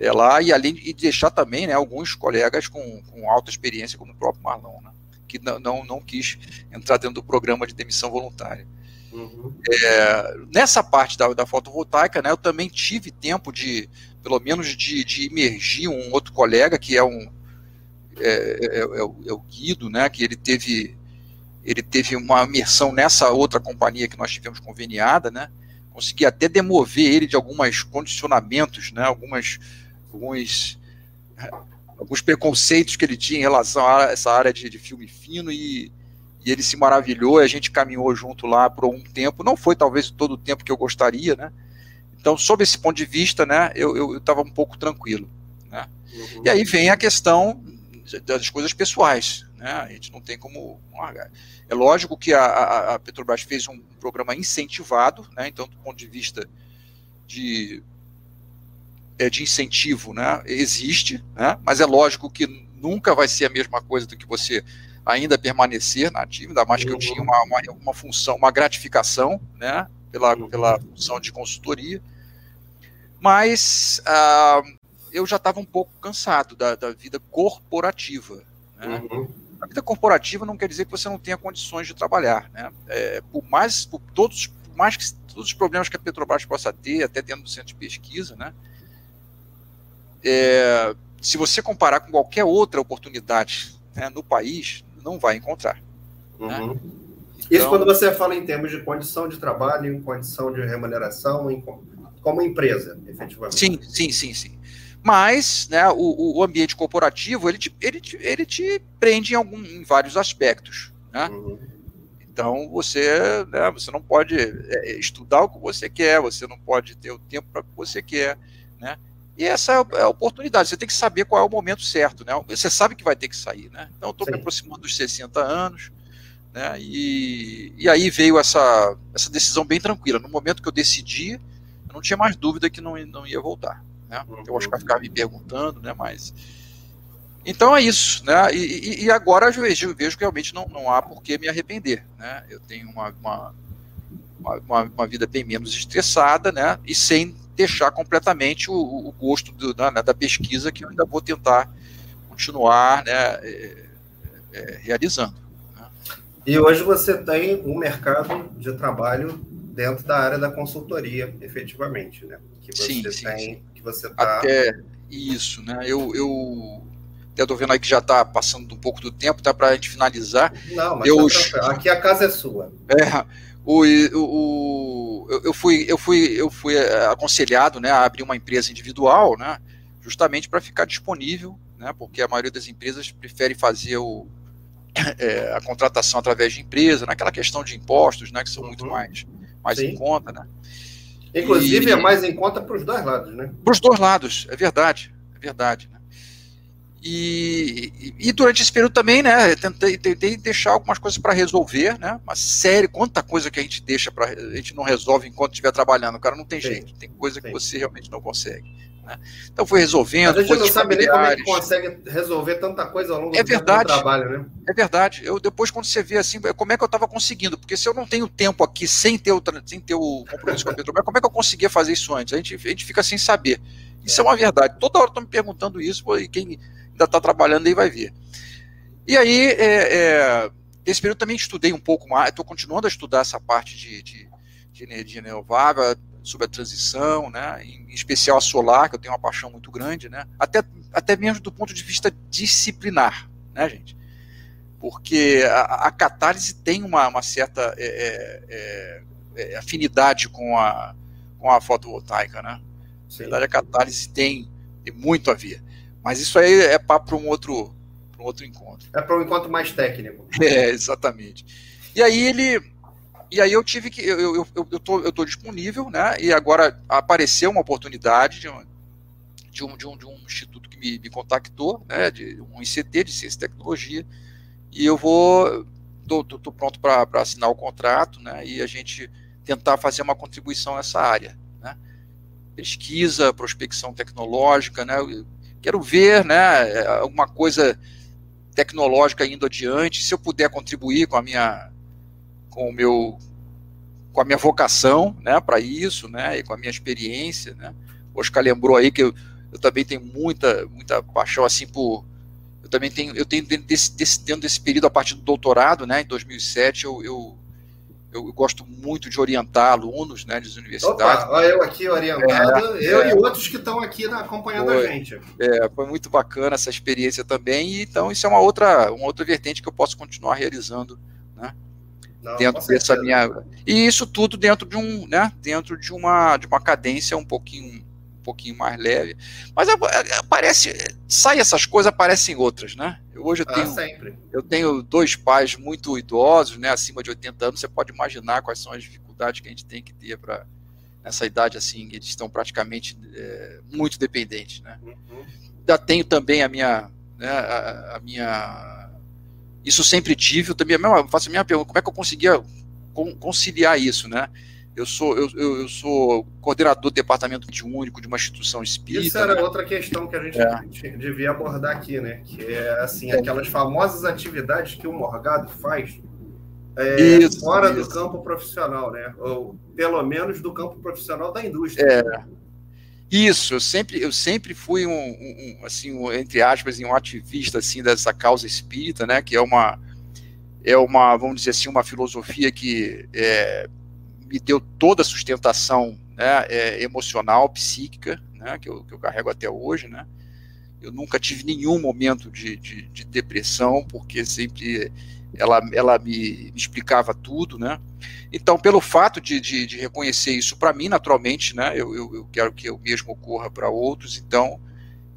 é, lá e além de deixar também né, alguns colegas com, com alta experiência, como o próprio Marlon, né, que não, não, não, quis entrar dentro do programa de demissão voluntária. Uhum. É, nessa parte da, da fotovoltaica, né, eu também tive tempo de, pelo menos, de, de imergir um outro colega, que é um é, é, é, é o, é o Guido, né, que ele teve ele teve uma imersão nessa outra companhia que nós tivemos conveniada, né, consegui até demover ele de alguns condicionamentos, né, algumas alguns, alguns preconceitos que ele tinha em relação a essa área de, de filme fino e, e ele se maravilhou e a gente caminhou junto lá por um tempo. Não foi talvez todo o tempo que eu gostaria, né? Então, sob esse ponto de vista, né, eu estava um pouco tranquilo. Né? Uhum. E aí vem a questão das coisas pessoais. Né? A gente não tem como largar. É lógico que a, a, Petrobras fez um programa incentivado, né? então, do ponto de vista de de incentivo né, existe, né, mas é lógico que nunca vai ser a mesma coisa do que você ainda permanecer na ativa, ainda mais que eu tinha uma, uma, uma função, uma gratificação né, pela, uhum. pela função de consultoria, mas ah, eu já estava um pouco cansado da, da vida corporativa. Né? Uhum. A vida corporativa não quer dizer que você não tenha condições de trabalhar. Né? É, por mais por todos, por mais que todos os problemas que a Petrobras possa ter, até dentro do centro de pesquisa, né? É, se você comparar com qualquer outra oportunidade né, no país, não vai encontrar. Uhum. Né? Isso então, quando você fala em termos de condição de trabalho, em condição de remuneração, em, como empresa, efetivamente. Sim, sim, sim, sim. Mas né, o, o ambiente corporativo ele te, ele, te, ele te prende em, algum, em vários aspectos. Né? Uhum. Então você, né, você não pode é, estudar o que você quer, você não pode ter o tempo para o que você quer. Né? E essa é a oportunidade. Você tem que saber qual é o momento certo, né? Você sabe que vai ter que sair, né? Então, estou me aproximando dos 60 anos, né? E, e aí veio essa, essa decisão bem tranquila. No momento que eu decidi, eu não tinha mais dúvida que não, não ia voltar, né? Uhum. Eu acho que vai ficar me perguntando, né? Mas então é isso, né? E, e agora eu vejo, vejo que realmente não, não há por que me arrepender, né? Eu tenho uma, uma, uma, uma vida bem menos estressada, né? E sem deixar completamente o, o gosto do, da, né, da, pesquisa que eu ainda vou tentar continuar né, é, é, realizando. Né. E hoje você tem um mercado de trabalho dentro da área da consultoria, efetivamente, né? Que você sim, sim, tem, sim. que você tá... Até isso, né? Eu, eu até tô vendo aí que já está passando um pouco do tempo, tá para a gente finalizar. Não, mas eu... Tá aqui a casa é sua. É, o, o, eu, fui, eu, fui, eu fui eh, aconselhado né, a abrir uma empresa individual, né, justamente para ficar disponível, né, porque a maioria das empresas prefere fazer o, é, a contratação através de empresa, naquela questão de impostos, né, que são uhum. muito mais, mais em conta. Né. Inclusive, e, é mais em conta para os dois lados, né? Para os dois lados, é verdade, é verdade. Né? E, e, durante esse período também, né, tentei, tentei deixar algumas coisas para resolver, né, mas sério, quanta coisa que a gente deixa para a gente não resolve enquanto estiver trabalhando, cara, não tem Sim. jeito, tem coisa Sim. que você realmente não consegue. Né? Então foi resolvendo. a gente não sabe nem como é que consegue resolver tanta coisa ao longo é do verdade, trabalho, né? É verdade. Eu, depois, quando você vê assim, como é que eu estava conseguindo? Porque se eu não tenho tempo aqui sem ter o, sem ter o compromisso com a Petrobras, como é que eu conseguia fazer isso antes? A gente, a gente fica sem saber. Isso é, é uma verdade. Toda hora estão me perguntando isso, e quem ainda está trabalhando aí vai ver. E aí, é, é, nesse período também estudei um pouco mais, estou continuando a estudar essa parte de, de, de energia renovável, sobre a transição, né, em especial a solar, que eu tenho uma paixão muito grande, né, até, até mesmo do ponto de vista disciplinar, né, gente? Porque a, a catálise tem uma, uma certa é, é, é, é afinidade com a, com a fotovoltaica, né? Na verdade, a catálise tem, tem muito a ver. Mas isso aí é para um outro, um outro encontro. É para um encontro mais técnico. É, exatamente. E aí ele e aí eu tive que. Eu, eu, eu, eu, tô, eu tô disponível, né? E agora apareceu uma oportunidade de, um, de, um, de, um, de um instituto que me, me contactou, né? De um ICT de Ciência e Tecnologia. E eu vou. Tô, tô, tô pronto para assinar o contrato, né? E a gente tentar fazer uma contribuição nessa área, né? Pesquisa, prospecção tecnológica, né? Quero ver, né? Alguma coisa tecnológica indo adiante. Se eu puder contribuir com a minha com o meu com a minha vocação, né, para isso, né, e com a minha experiência, né. O Oscar lembrou aí que eu, eu também tenho muita muita paixão assim por eu também tenho eu tenho dentro desse, desse dentro desse período a partir do doutorado, né, em 2007 eu, eu eu gosto muito de orientar alunos né, das universidades. Opa, eu aqui orientado, é, eu é, e outros que estão aqui acompanhando foi, a gente. É, foi muito bacana essa experiência também, e então isso é uma outra, uma outra vertente que eu posso continuar realizando né, não, dentro dessa minha e isso tudo dentro de um né dentro de uma de uma cadência um pouquinho um pouquinho mais leve. Mas aparece sai essas coisas aparecem outras né? Hoje eu ah, tenho eu tenho dois pais muito idosos né? Acima de 80 anos. Você pode imaginar quais são as dificuldades que a gente tem que ter para nessa idade assim eles estão praticamente é, muito dependentes né? Uhum. já tenho também a minha né, a, a minha isso sempre tive, eu também eu faço a minha pergunta, como é que eu conseguia conciliar isso, né? Eu sou, eu, eu, sou coordenador do departamento de único de uma instituição espírita. Isso era né? outra questão que a gente é. devia abordar aqui, né? Que é assim, aquelas famosas atividades que o Morgado faz é, isso, fora isso. do campo profissional, né? Ou pelo menos do campo profissional da indústria. É. Isso, eu sempre, eu sempre fui um, um, assim, um, entre aspas, um ativista assim dessa causa espírita, né? Que é uma, é uma, vamos dizer assim, uma filosofia que é, me deu toda a sustentação, né? É, emocional, psíquica, né? Que eu, que eu carrego até hoje, né? Eu nunca tive nenhum momento de, de, de depressão, porque sempre ela, ela me, explicava tudo, né? Então, pelo fato de, de, de reconhecer isso para mim, naturalmente, né, eu, eu, eu, quero que o mesmo ocorra para outros, então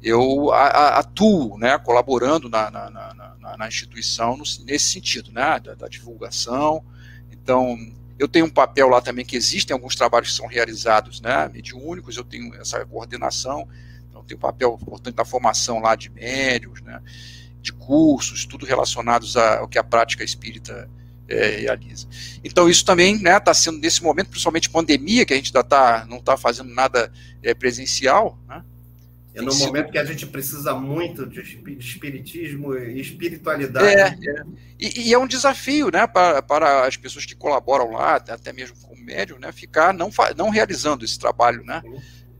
eu a, a, atuo, né, colaborando na, na, na, na instituição no, nesse sentido, né, da, da, divulgação. Então, eu tenho um papel lá também que existem alguns trabalhos que são realizados, né, mediúnicos, eu tenho essa coordenação, então tenho um papel importante da formação lá de médios, né, de cursos, tudo relacionados ao que a prática espírita é, realiza. Então isso também está né, tá sendo nesse momento, principalmente pandemia, que a gente ainda tá, não está fazendo nada é, presencial, né? É no momento que a gente precisa muito de espiritismo e espiritualidade. É, é. E, e, é um desafio né, para, para as pessoas que colaboram lá, até mesmo com o médium, né, ficar não, não realizando esse trabalho né,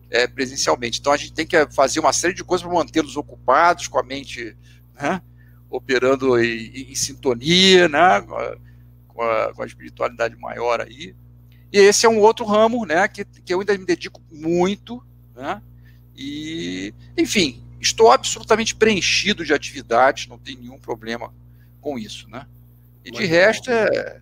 é, presencialmente. Então a gente tem que fazer uma série de coisas para mantê-los ocupados, com a mente né, operando em, em sintonia, né, com a, com a espiritualidade maior aí. E esse é um outro ramo, né, que, que eu ainda me dedico muito, né, e, enfim, estou absolutamente preenchido de atividades, não tem nenhum problema com isso, né. E de resto é,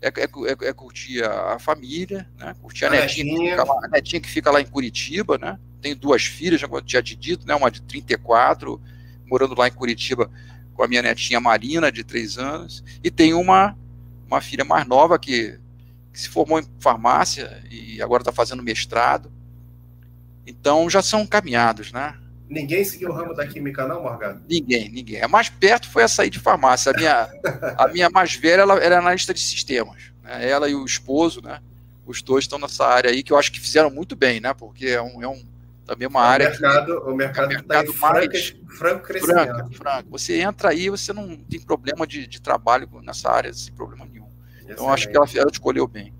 é, é, é, curtir a, família, né, curtir a, a netinha. Que lá, a netinha que fica lá em Curitiba, né, tenho duas filhas, já tinha te dito, né, uma de 34, morando lá em Curitiba com a minha netinha Marina, de três anos, e tenho uma uma filha mais nova que, que se formou em farmácia e agora está fazendo mestrado. Então já são caminhados, né? Ninguém seguiu o ramo da química, não, Morgado? Ninguém, ninguém. A mais perto foi a sair de farmácia. A minha, a minha mais velha ela era analista de sistemas. Né? Ela e o esposo, né? Os dois estão nessa área aí que eu acho que fizeram muito bem, né? Porque é um, é um Também uma área mercado, que, o mercado, é mercado tá mais franco crescimento. Franca, franca. Você entra aí, você não tem problema de, de trabalho nessa área sem problema nenhum. Excelente. Então acho que ela, ela escolheu bem.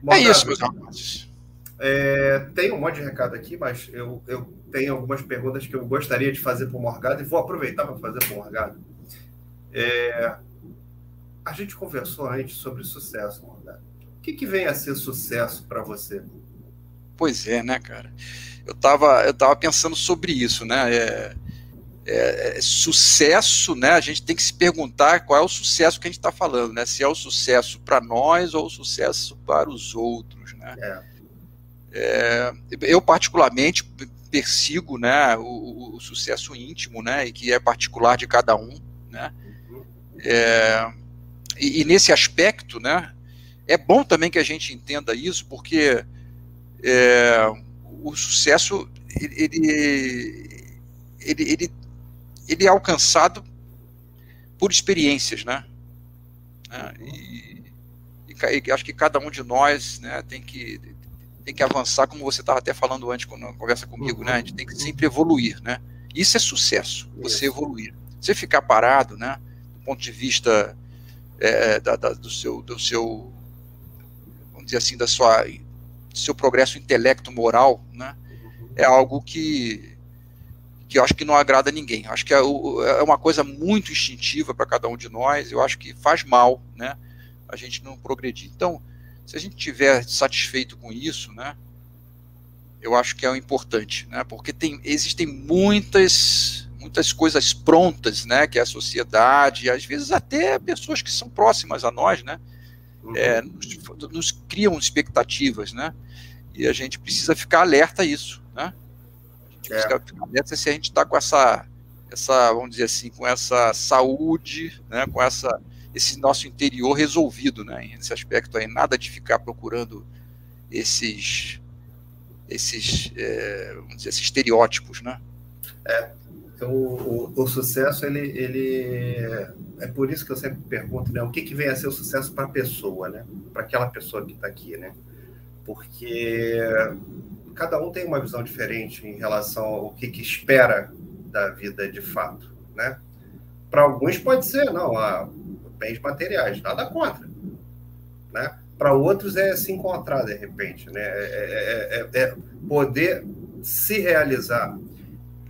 Bom, é isso, meus rapazes. É, tem um monte de recado aqui, mas eu, eu tenho algumas perguntas que eu gostaria de fazer para o Morgado e vou aproveitar para fazer para o Morgado. É, a gente conversou antes sobre sucesso, Morgado. O que, que vem a ser sucesso para você? Pois é, né, cara? Eu estava eu tava pensando sobre isso, né? É, é, é, sucesso, né? A gente tem que se perguntar qual é o sucesso que a gente está falando, né? Se é o sucesso para nós ou o sucesso para os outros, né? É. É, eu particularmente persigo, né, o, o, sucesso íntimo, né, e que é particular de cada um, né? É, e, e, nesse aspecto, né, é bom também que a gente entenda isso, porque é, o sucesso ele, ele, ele, ele é alcançado por experiências, né? É, e, e, acho que cada um de nós, né, tem que tem que avançar, como você estava até falando antes quando conversa comigo, uhum. né? A gente tem que sempre evoluir, né? Isso é sucesso, você Isso. evoluir. Você ficar parado, né? Do ponto de vista é, da, da, do seu, do seu, vamos dizer assim, da sua, do seu progresso intelecto moral, né? É algo que que eu acho que não agrada a ninguém. Acho que é, é uma coisa muito instintiva para cada um de nós. Eu acho que faz mal, né? A gente não progredir. Então, se a gente tiver satisfeito com isso, né? Eu acho que é o importante, né? Porque tem, existem muitas muitas coisas prontas, né? Que a sociedade, às vezes até pessoas que são próximas a nós, né? Uhum. É, nos, nos, criam expectativas, né? E a gente precisa ficar alerta a isso, né? A gente é. precisa ficar alerta se a gente está com essa, essa, vamos dizer assim, com essa saúde, né? Com essa esse nosso interior resolvido, né? Nesse aspecto aí, nada de ficar procurando esses esses, é, vamos dizer, esses estereótipos, né? É, então, o, o, sucesso, ele, ele é por isso que eu sempre pergunto, né? O que, que vem a ser o sucesso para a pessoa, né? Para aquela pessoa que está aqui, né? Porque cada um tem uma visão diferente em relação ao que, que espera da vida de fato, né? Para alguns pode ser, não, a bens materiais, nada contra. Né? Para outros é se encontrar de repente, né? É, é, é, poder se realizar.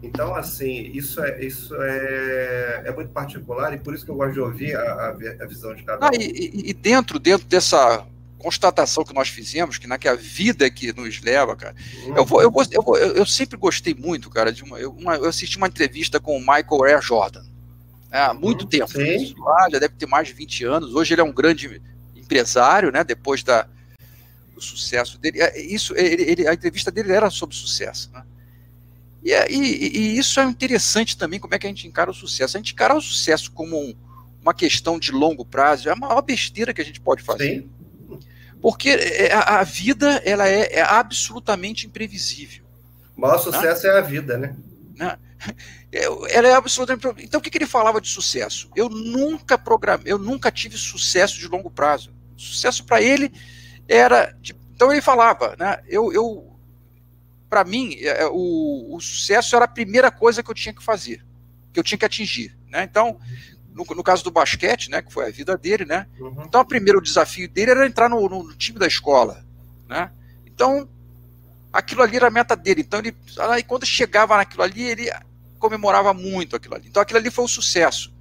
Então, assim, isso é, isso é, é muito particular e por isso que eu gosto de ouvir a, a visão de cada um. Ah, e, e, dentro, dentro dessa constatação que nós fizemos, que, né, que a vida que nos leva, cara. Uhum. Eu, vou, eu, vou, eu, vou, eu, sempre gostei muito, cara, de uma eu, uma, eu assisti uma entrevista com o Michael Air Jordan né, há muito tempo. Lá, já deve ter mais de 20 anos. Hoje ele é um grande empresário, né? Depois da, do sucesso dele. É, isso, ele, ele, a entrevista dele era sobre sucesso. Né? E, é, e, e, isso é interessante também, como é que a gente encara o sucesso. A gente encara o sucesso como um, uma questão de longo prazo é a maior besteira que a gente pode fazer. Sim. Porque é, a, a vida ela é, é, absolutamente imprevisível. O maior sucesso né? é a vida, né? Né? ela é absolutamente. Então, o que, que ele falava de sucesso? Eu nunca programei, eu nunca tive sucesso de longo prazo. Sucesso para ele era. Então ele falava, né? Eu, eu para mim, é, é, o, o, sucesso era a primeira coisa que eu tinha que fazer, que eu tinha que atingir, né? Então, no, no caso do basquete, né, que foi a vida dele, né? Uhum. Então, o primeiro desafio dele era entrar no, no, time da escola, né? Então, aquilo ali era a meta dele. Então, ele, aí quando chegava naquilo ali, ele comemorava muito aquilo ali. Então aquilo ali foi um sucesso.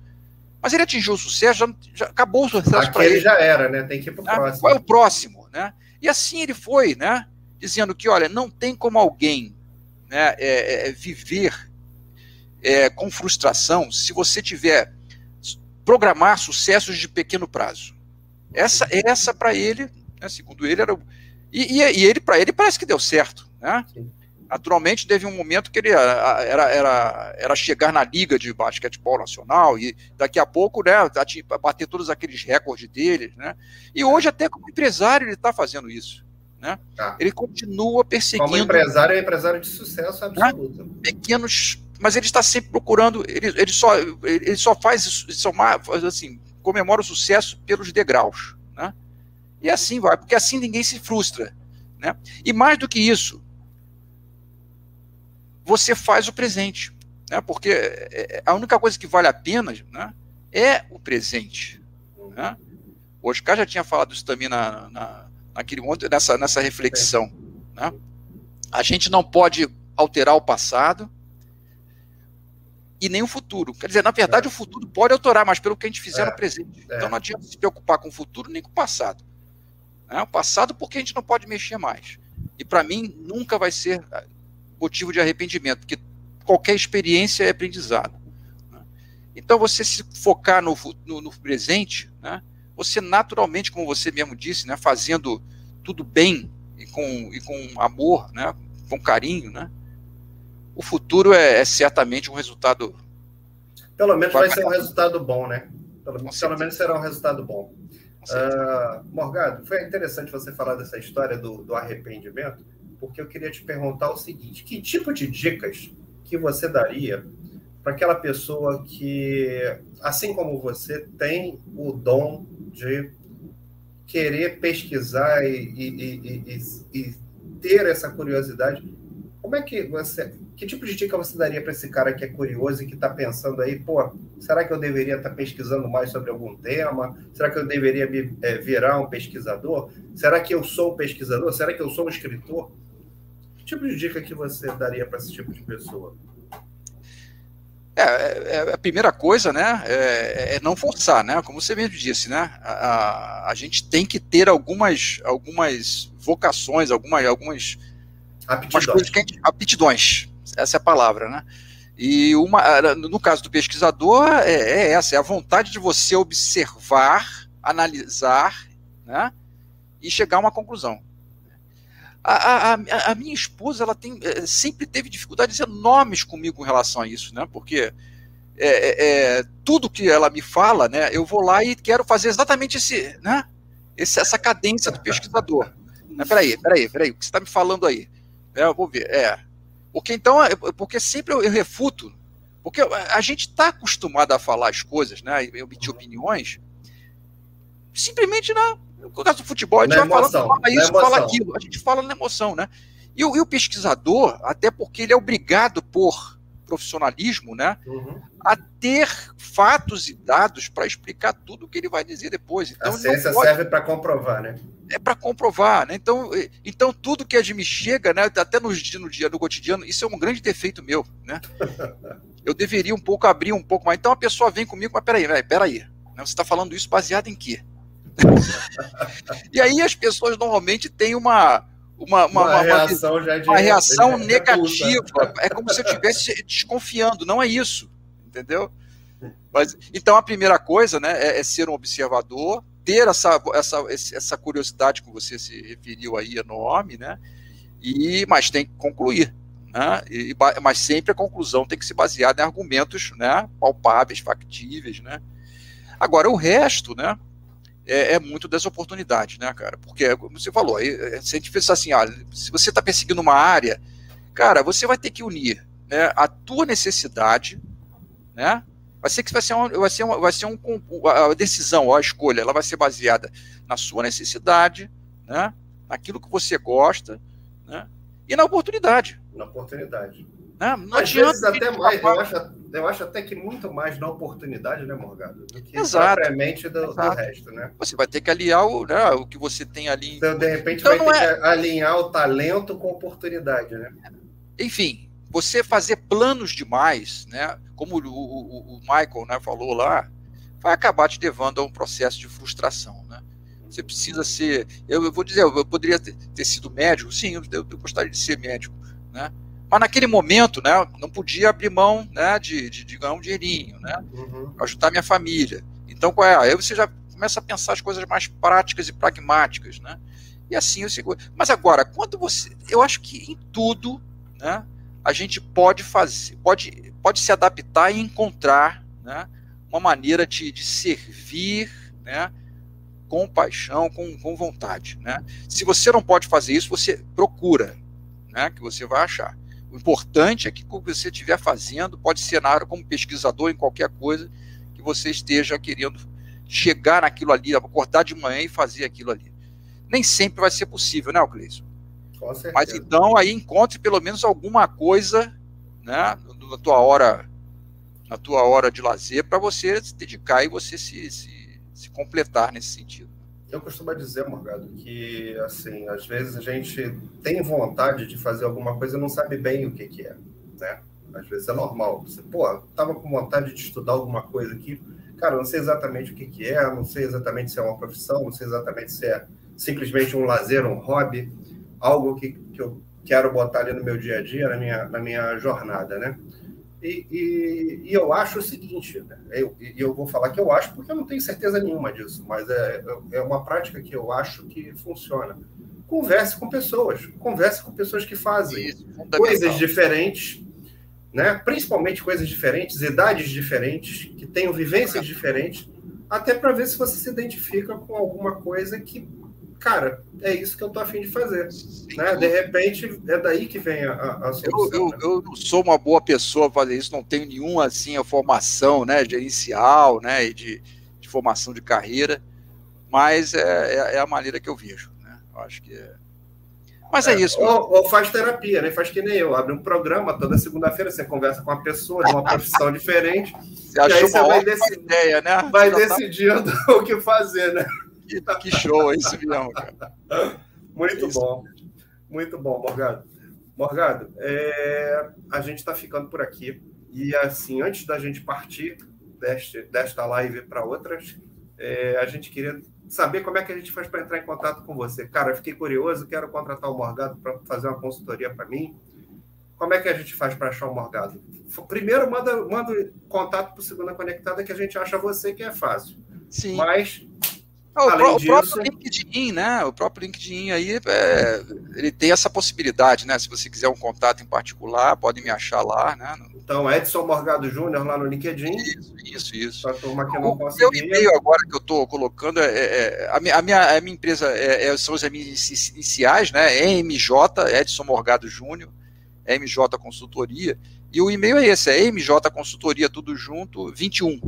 Mas ele atingiu o sucesso, já, já acabou o sucesso para ele. já era, né? Tem que ir para o né? próximo. Qual é o próximo, né? E assim ele foi, né? Dizendo que, olha, não tem como alguém né, é, é, viver é, com frustração se você tiver programar sucessos de pequeno prazo. Essa, essa para ele, né, segundo ele, era. E, e, e ele, para ele, parece que deu certo, né? Sim. Naturalmente, teve um momento que ele era, era, era chegar na liga de basquetebol nacional e daqui a pouco, né, bater todos aqueles recordes dele, né? E hoje até como empresário ele está fazendo isso, né? Ah. Ele continua perseguindo. Como empresário, é empresário de sucesso absoluto. Né? Pequenos, mas ele está sempre procurando. Ele, ele só ele só faz isso, assim, comemora o sucesso pelos degraus, né? E assim vai, porque assim ninguém se frustra, né? E mais do que isso você faz o presente. Né? Porque é, é, a única coisa que vale a pena né, é o presente. Né? O Oscar já tinha falado isso também na, na, naquele momento, nessa, nessa reflexão. Né? A gente não pode alterar o passado e nem o futuro. Quer dizer, na verdade, é. o futuro pode alterar, mas pelo que a gente fizer é. no presente. É. Então não adianta se preocupar com o futuro nem com o passado. Né? O passado, porque a gente não pode mexer mais. E para mim, nunca vai ser ah, motivo de arrependimento, porque qualquer experiência é aprendizado. Né? Então, você se focar no, no, no presente, né? você naturalmente, como você mesmo disse, né? fazendo tudo bem e com, e com amor, né? com carinho, né? o futuro é, é certamente um resultado. Pelo menos vai ser um resultado bom, né? Pelo, pelo menos será um resultado bom. Uh, Morgado, foi interessante você falar dessa história do, do arrependimento, porque eu queria te perguntar o seguinte: que tipo de dicas que você daria para aquela pessoa que, assim como você, tem o dom de querer pesquisar e, e, e, e ter essa curiosidade? Como é que você que tipo de dica você daria para esse cara que é curioso e que está pensando aí, pô, será que eu deveria estar tá pesquisando mais sobre algum tema? Será que eu deveria me, é, virar um pesquisador? Será que eu sou um pesquisador? Será que eu sou um escritor? Que tipo de dica que você daria para esse tipo de pessoa? É, é, é, a primeira coisa, né, é, é, não forçar, né, como você mesmo disse, né, a, a, a gente tem que ter algumas, algumas vocações, algumas, algumas aptidões. Gente, aptidões, essa é a palavra, né? E uma, no caso do pesquisador, é, é essa, é a vontade de você observar, analisar, né? E chegar a uma conclusão. A, a, a, minha esposa ela tem, é, sempre teve dificuldades enormes comigo em relação a isso, né? Porque é, é, é, tudo que ela me fala, né? Eu vou lá e quero fazer exatamente esse, né? Esse, essa cadência do pesquisador. Peraí, peraí, peraí, o que você está me falando aí? É, eu vou ver. É, porque então, é, porque sempre eu, refuto, porque a gente está acostumado a falar as coisas, né, e emitir opiniões, simplesmente na, no caso do futebol, a gente na vai emoção, falando, fala isso, fala aquilo, a gente fala na emoção, né? E e o, pesquisador, até porque ele é obrigado por profissionalismo, né, uhum. a ter fatos e dados para explicar tudo o que ele vai dizer depois. Então, a ciência pode... serve para comprovar, né? É para comprovar, né? Então, então tudo que a me chega, né, até no, no dia no cotidiano, isso é um grande defeito meu, né? Eu deveria um pouco abrir um pouco mais. Então a pessoa vem comigo, mas peraí, peraí, peraí. Né? Você está falando isso baseado em quê? e aí as pessoas normalmente têm uma uma, uma, uma, reação, uma, uma reação negativa. É como se eu estivesse desconfiando, não é isso, entendeu? Mas, então a primeira coisa né, é, é, ser um observador, ter essa, essa, essa curiosidade que você se referiu aí enorme, né? E, mas tem que concluir. Né? E, mas sempre a conclusão tem que se basear em argumentos né, palpáveis, factíveis. Né? Agora, o resto, né? É, é, muito dessa oportunidade, né, cara? Porque, como você falou, é, se a gente pensar assim, ah, se você está perseguindo uma área, cara, você vai ter que unir né, a tua necessidade, né? Vai ser que vai ser, uma, vai ser, uma, vai ser um, a decisão, a escolha, ela vai ser baseada na sua necessidade, né? Naquilo que você gosta, né? E na oportunidade. Na oportunidade. Né? Não Às vezes até mais, eu acho, eu acho até que muito mais na oportunidade, né, Morgado? Do que Exato. propriamente do, do, resto, né? Você vai ter que aliar o, né, o que você tem ali. Então, de repente, então, vai ter é... que alinhar o talento com a oportunidade, né? Enfim, você fazer planos demais, né? Como o, o, o Michael né, falou lá, vai acabar te levando a um processo de frustração, né? Você precisa ser. Eu, eu vou dizer, eu poderia ter, ter sido médico, sim, eu, eu gostaria de ser médico, né? Mas naquele momento, né, não podia abrir mão né, de, de, de ganhar um dinheirinho, né, uhum. ajudar minha família. Então, qual é? Aí você já começa a pensar as coisas mais práticas e pragmáticas, né? E assim eu sigo. Mas agora, quando você. Eu acho que em tudo, né, a gente pode fazer, pode, pode se adaptar e encontrar né, uma maneira de, de servir, né? Com paixão, com, com vontade. Né? Se você não pode fazer isso, você procura, né, que você vai achar. O importante é que o que você estiver fazendo, pode ser na área como pesquisador em qualquer coisa, que você esteja querendo chegar naquilo ali, acordar de manhã e fazer aquilo ali. Nem sempre vai ser possível, né, Cleison? Mas então aí encontre pelo menos alguma coisa né, na tua hora na tua hora de lazer para você se dedicar e você se, se, se completar nesse sentido. Eu costumo dizer, Morgado, que assim, às vezes a gente tem vontade de fazer alguma coisa e não sabe bem o que, que é, né? Às vezes é normal. Você, pô, tava com vontade de estudar alguma coisa aqui, cara, não sei exatamente o que, que é, não sei exatamente se é uma profissão, não sei exatamente se é simplesmente um lazer, um hobby, algo que, que eu quero botar ali no meu dia a dia, na minha, na minha jornada, né? E, e, e, eu acho o seguinte, né? eu, eu vou falar que eu acho porque eu não tenho certeza nenhuma disso, mas é, é uma prática que eu acho que funciona. Converse com pessoas, converse com pessoas que fazem Isso, coisas diferentes, né? principalmente coisas diferentes, idades diferentes, que tenham vivências diferentes, até para ver se você se identifica com alguma coisa que cara, é isso que eu tô afim de fazer. Né? De repente, é daí que vem a, a solução. Eu, eu, né? eu, não sou uma boa pessoa para fazer isso, não tenho nenhuma assim, a formação né, gerencial né, e de, de formação de carreira, mas é, é, é, a maneira que eu vejo. Né? Eu acho que é. Mas é, é isso. Ou, ou, faz terapia, né? Faz que nem eu. Abre um programa toda segunda-feira, você conversa com uma pessoa de uma profissão diferente. Você e aí você vai, decidir, ideia, né? vai tá decidindo tá... o que fazer, né? Que, que show, é isso mesmo, cara. Muito é bom. Muito bom, Morgado. Morgado, é, a gente está ficando por aqui. E assim, antes da gente partir deste, desta live para outras, é, a gente queria saber como é que a gente faz para entrar em contato com você. Cara, eu fiquei curioso, quero contratar o Morgado para fazer uma consultoria para mim. Como é que a gente faz para achar o Morgado? Primeiro, manda, manda contato para o Segunda Conectada, que a gente acha você que é fácil. Sim. Mas o, o disso... próprio LinkedIn, né? O próprio LinkedIn aí, é, ele tem essa possibilidade, né? Se você quiser um contato em particular, pode me achar lá, né? Então, Edson Morgado Júnior lá no LinkedIn. Isso, isso, isso. Para turma que não o meu e-mail agora que eu estou colocando, é, é, a, minha, a, minha, a minha empresa é, é são as minhas iniciais, né? MJ, Edson Morgado Júnior, MJ Consultoria. E o e-mail é esse, é MJ Consultoria, tudo junto, 21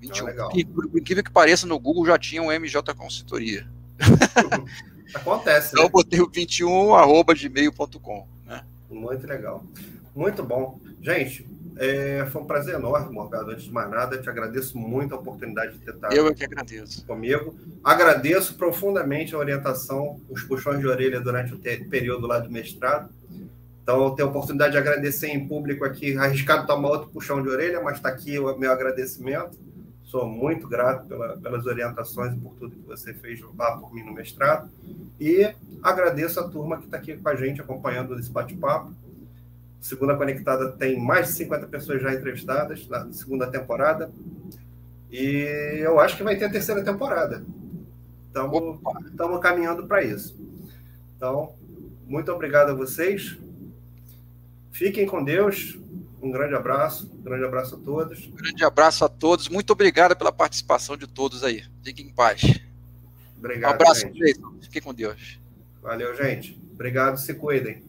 21. Ah, e, por incrível que pareça, no Google já tinha um MJ Consultoria. Acontece. então né? eu botei o 21 arroba gmail.com. Né? Muito legal. Muito bom. Gente, é, foi um prazer enorme, Morgado. Antes de mais nada, te agradeço muito a oportunidade de ter estado eu é que agradeço. comigo. Agradeço profundamente a orientação, os puxões de orelha durante o período lá do mestrado. Então, eu tenho a oportunidade de agradecer em público aqui, arriscado tomar outro puxão de orelha, mas está aqui o meu agradecimento. Sou muito grato pela, pelas orientações e por tudo que você fez lá por mim no mestrado. E agradeço a turma que está aqui com a gente, acompanhando esse bate-papo. Segunda Conectada tem mais de 50 pessoas já entrevistadas na segunda temporada. E eu acho que vai ter a terceira temporada. Estamos caminhando para isso. Então, muito obrigado a vocês. Fiquem com Deus. Um grande abraço, um grande abraço a todos. Um grande abraço a todos. Muito obrigado pela participação de todos aí. Fiquem em paz. Obrigado. Um abraço. Fiquem com Deus. Valeu, gente. Obrigado, se cuidem.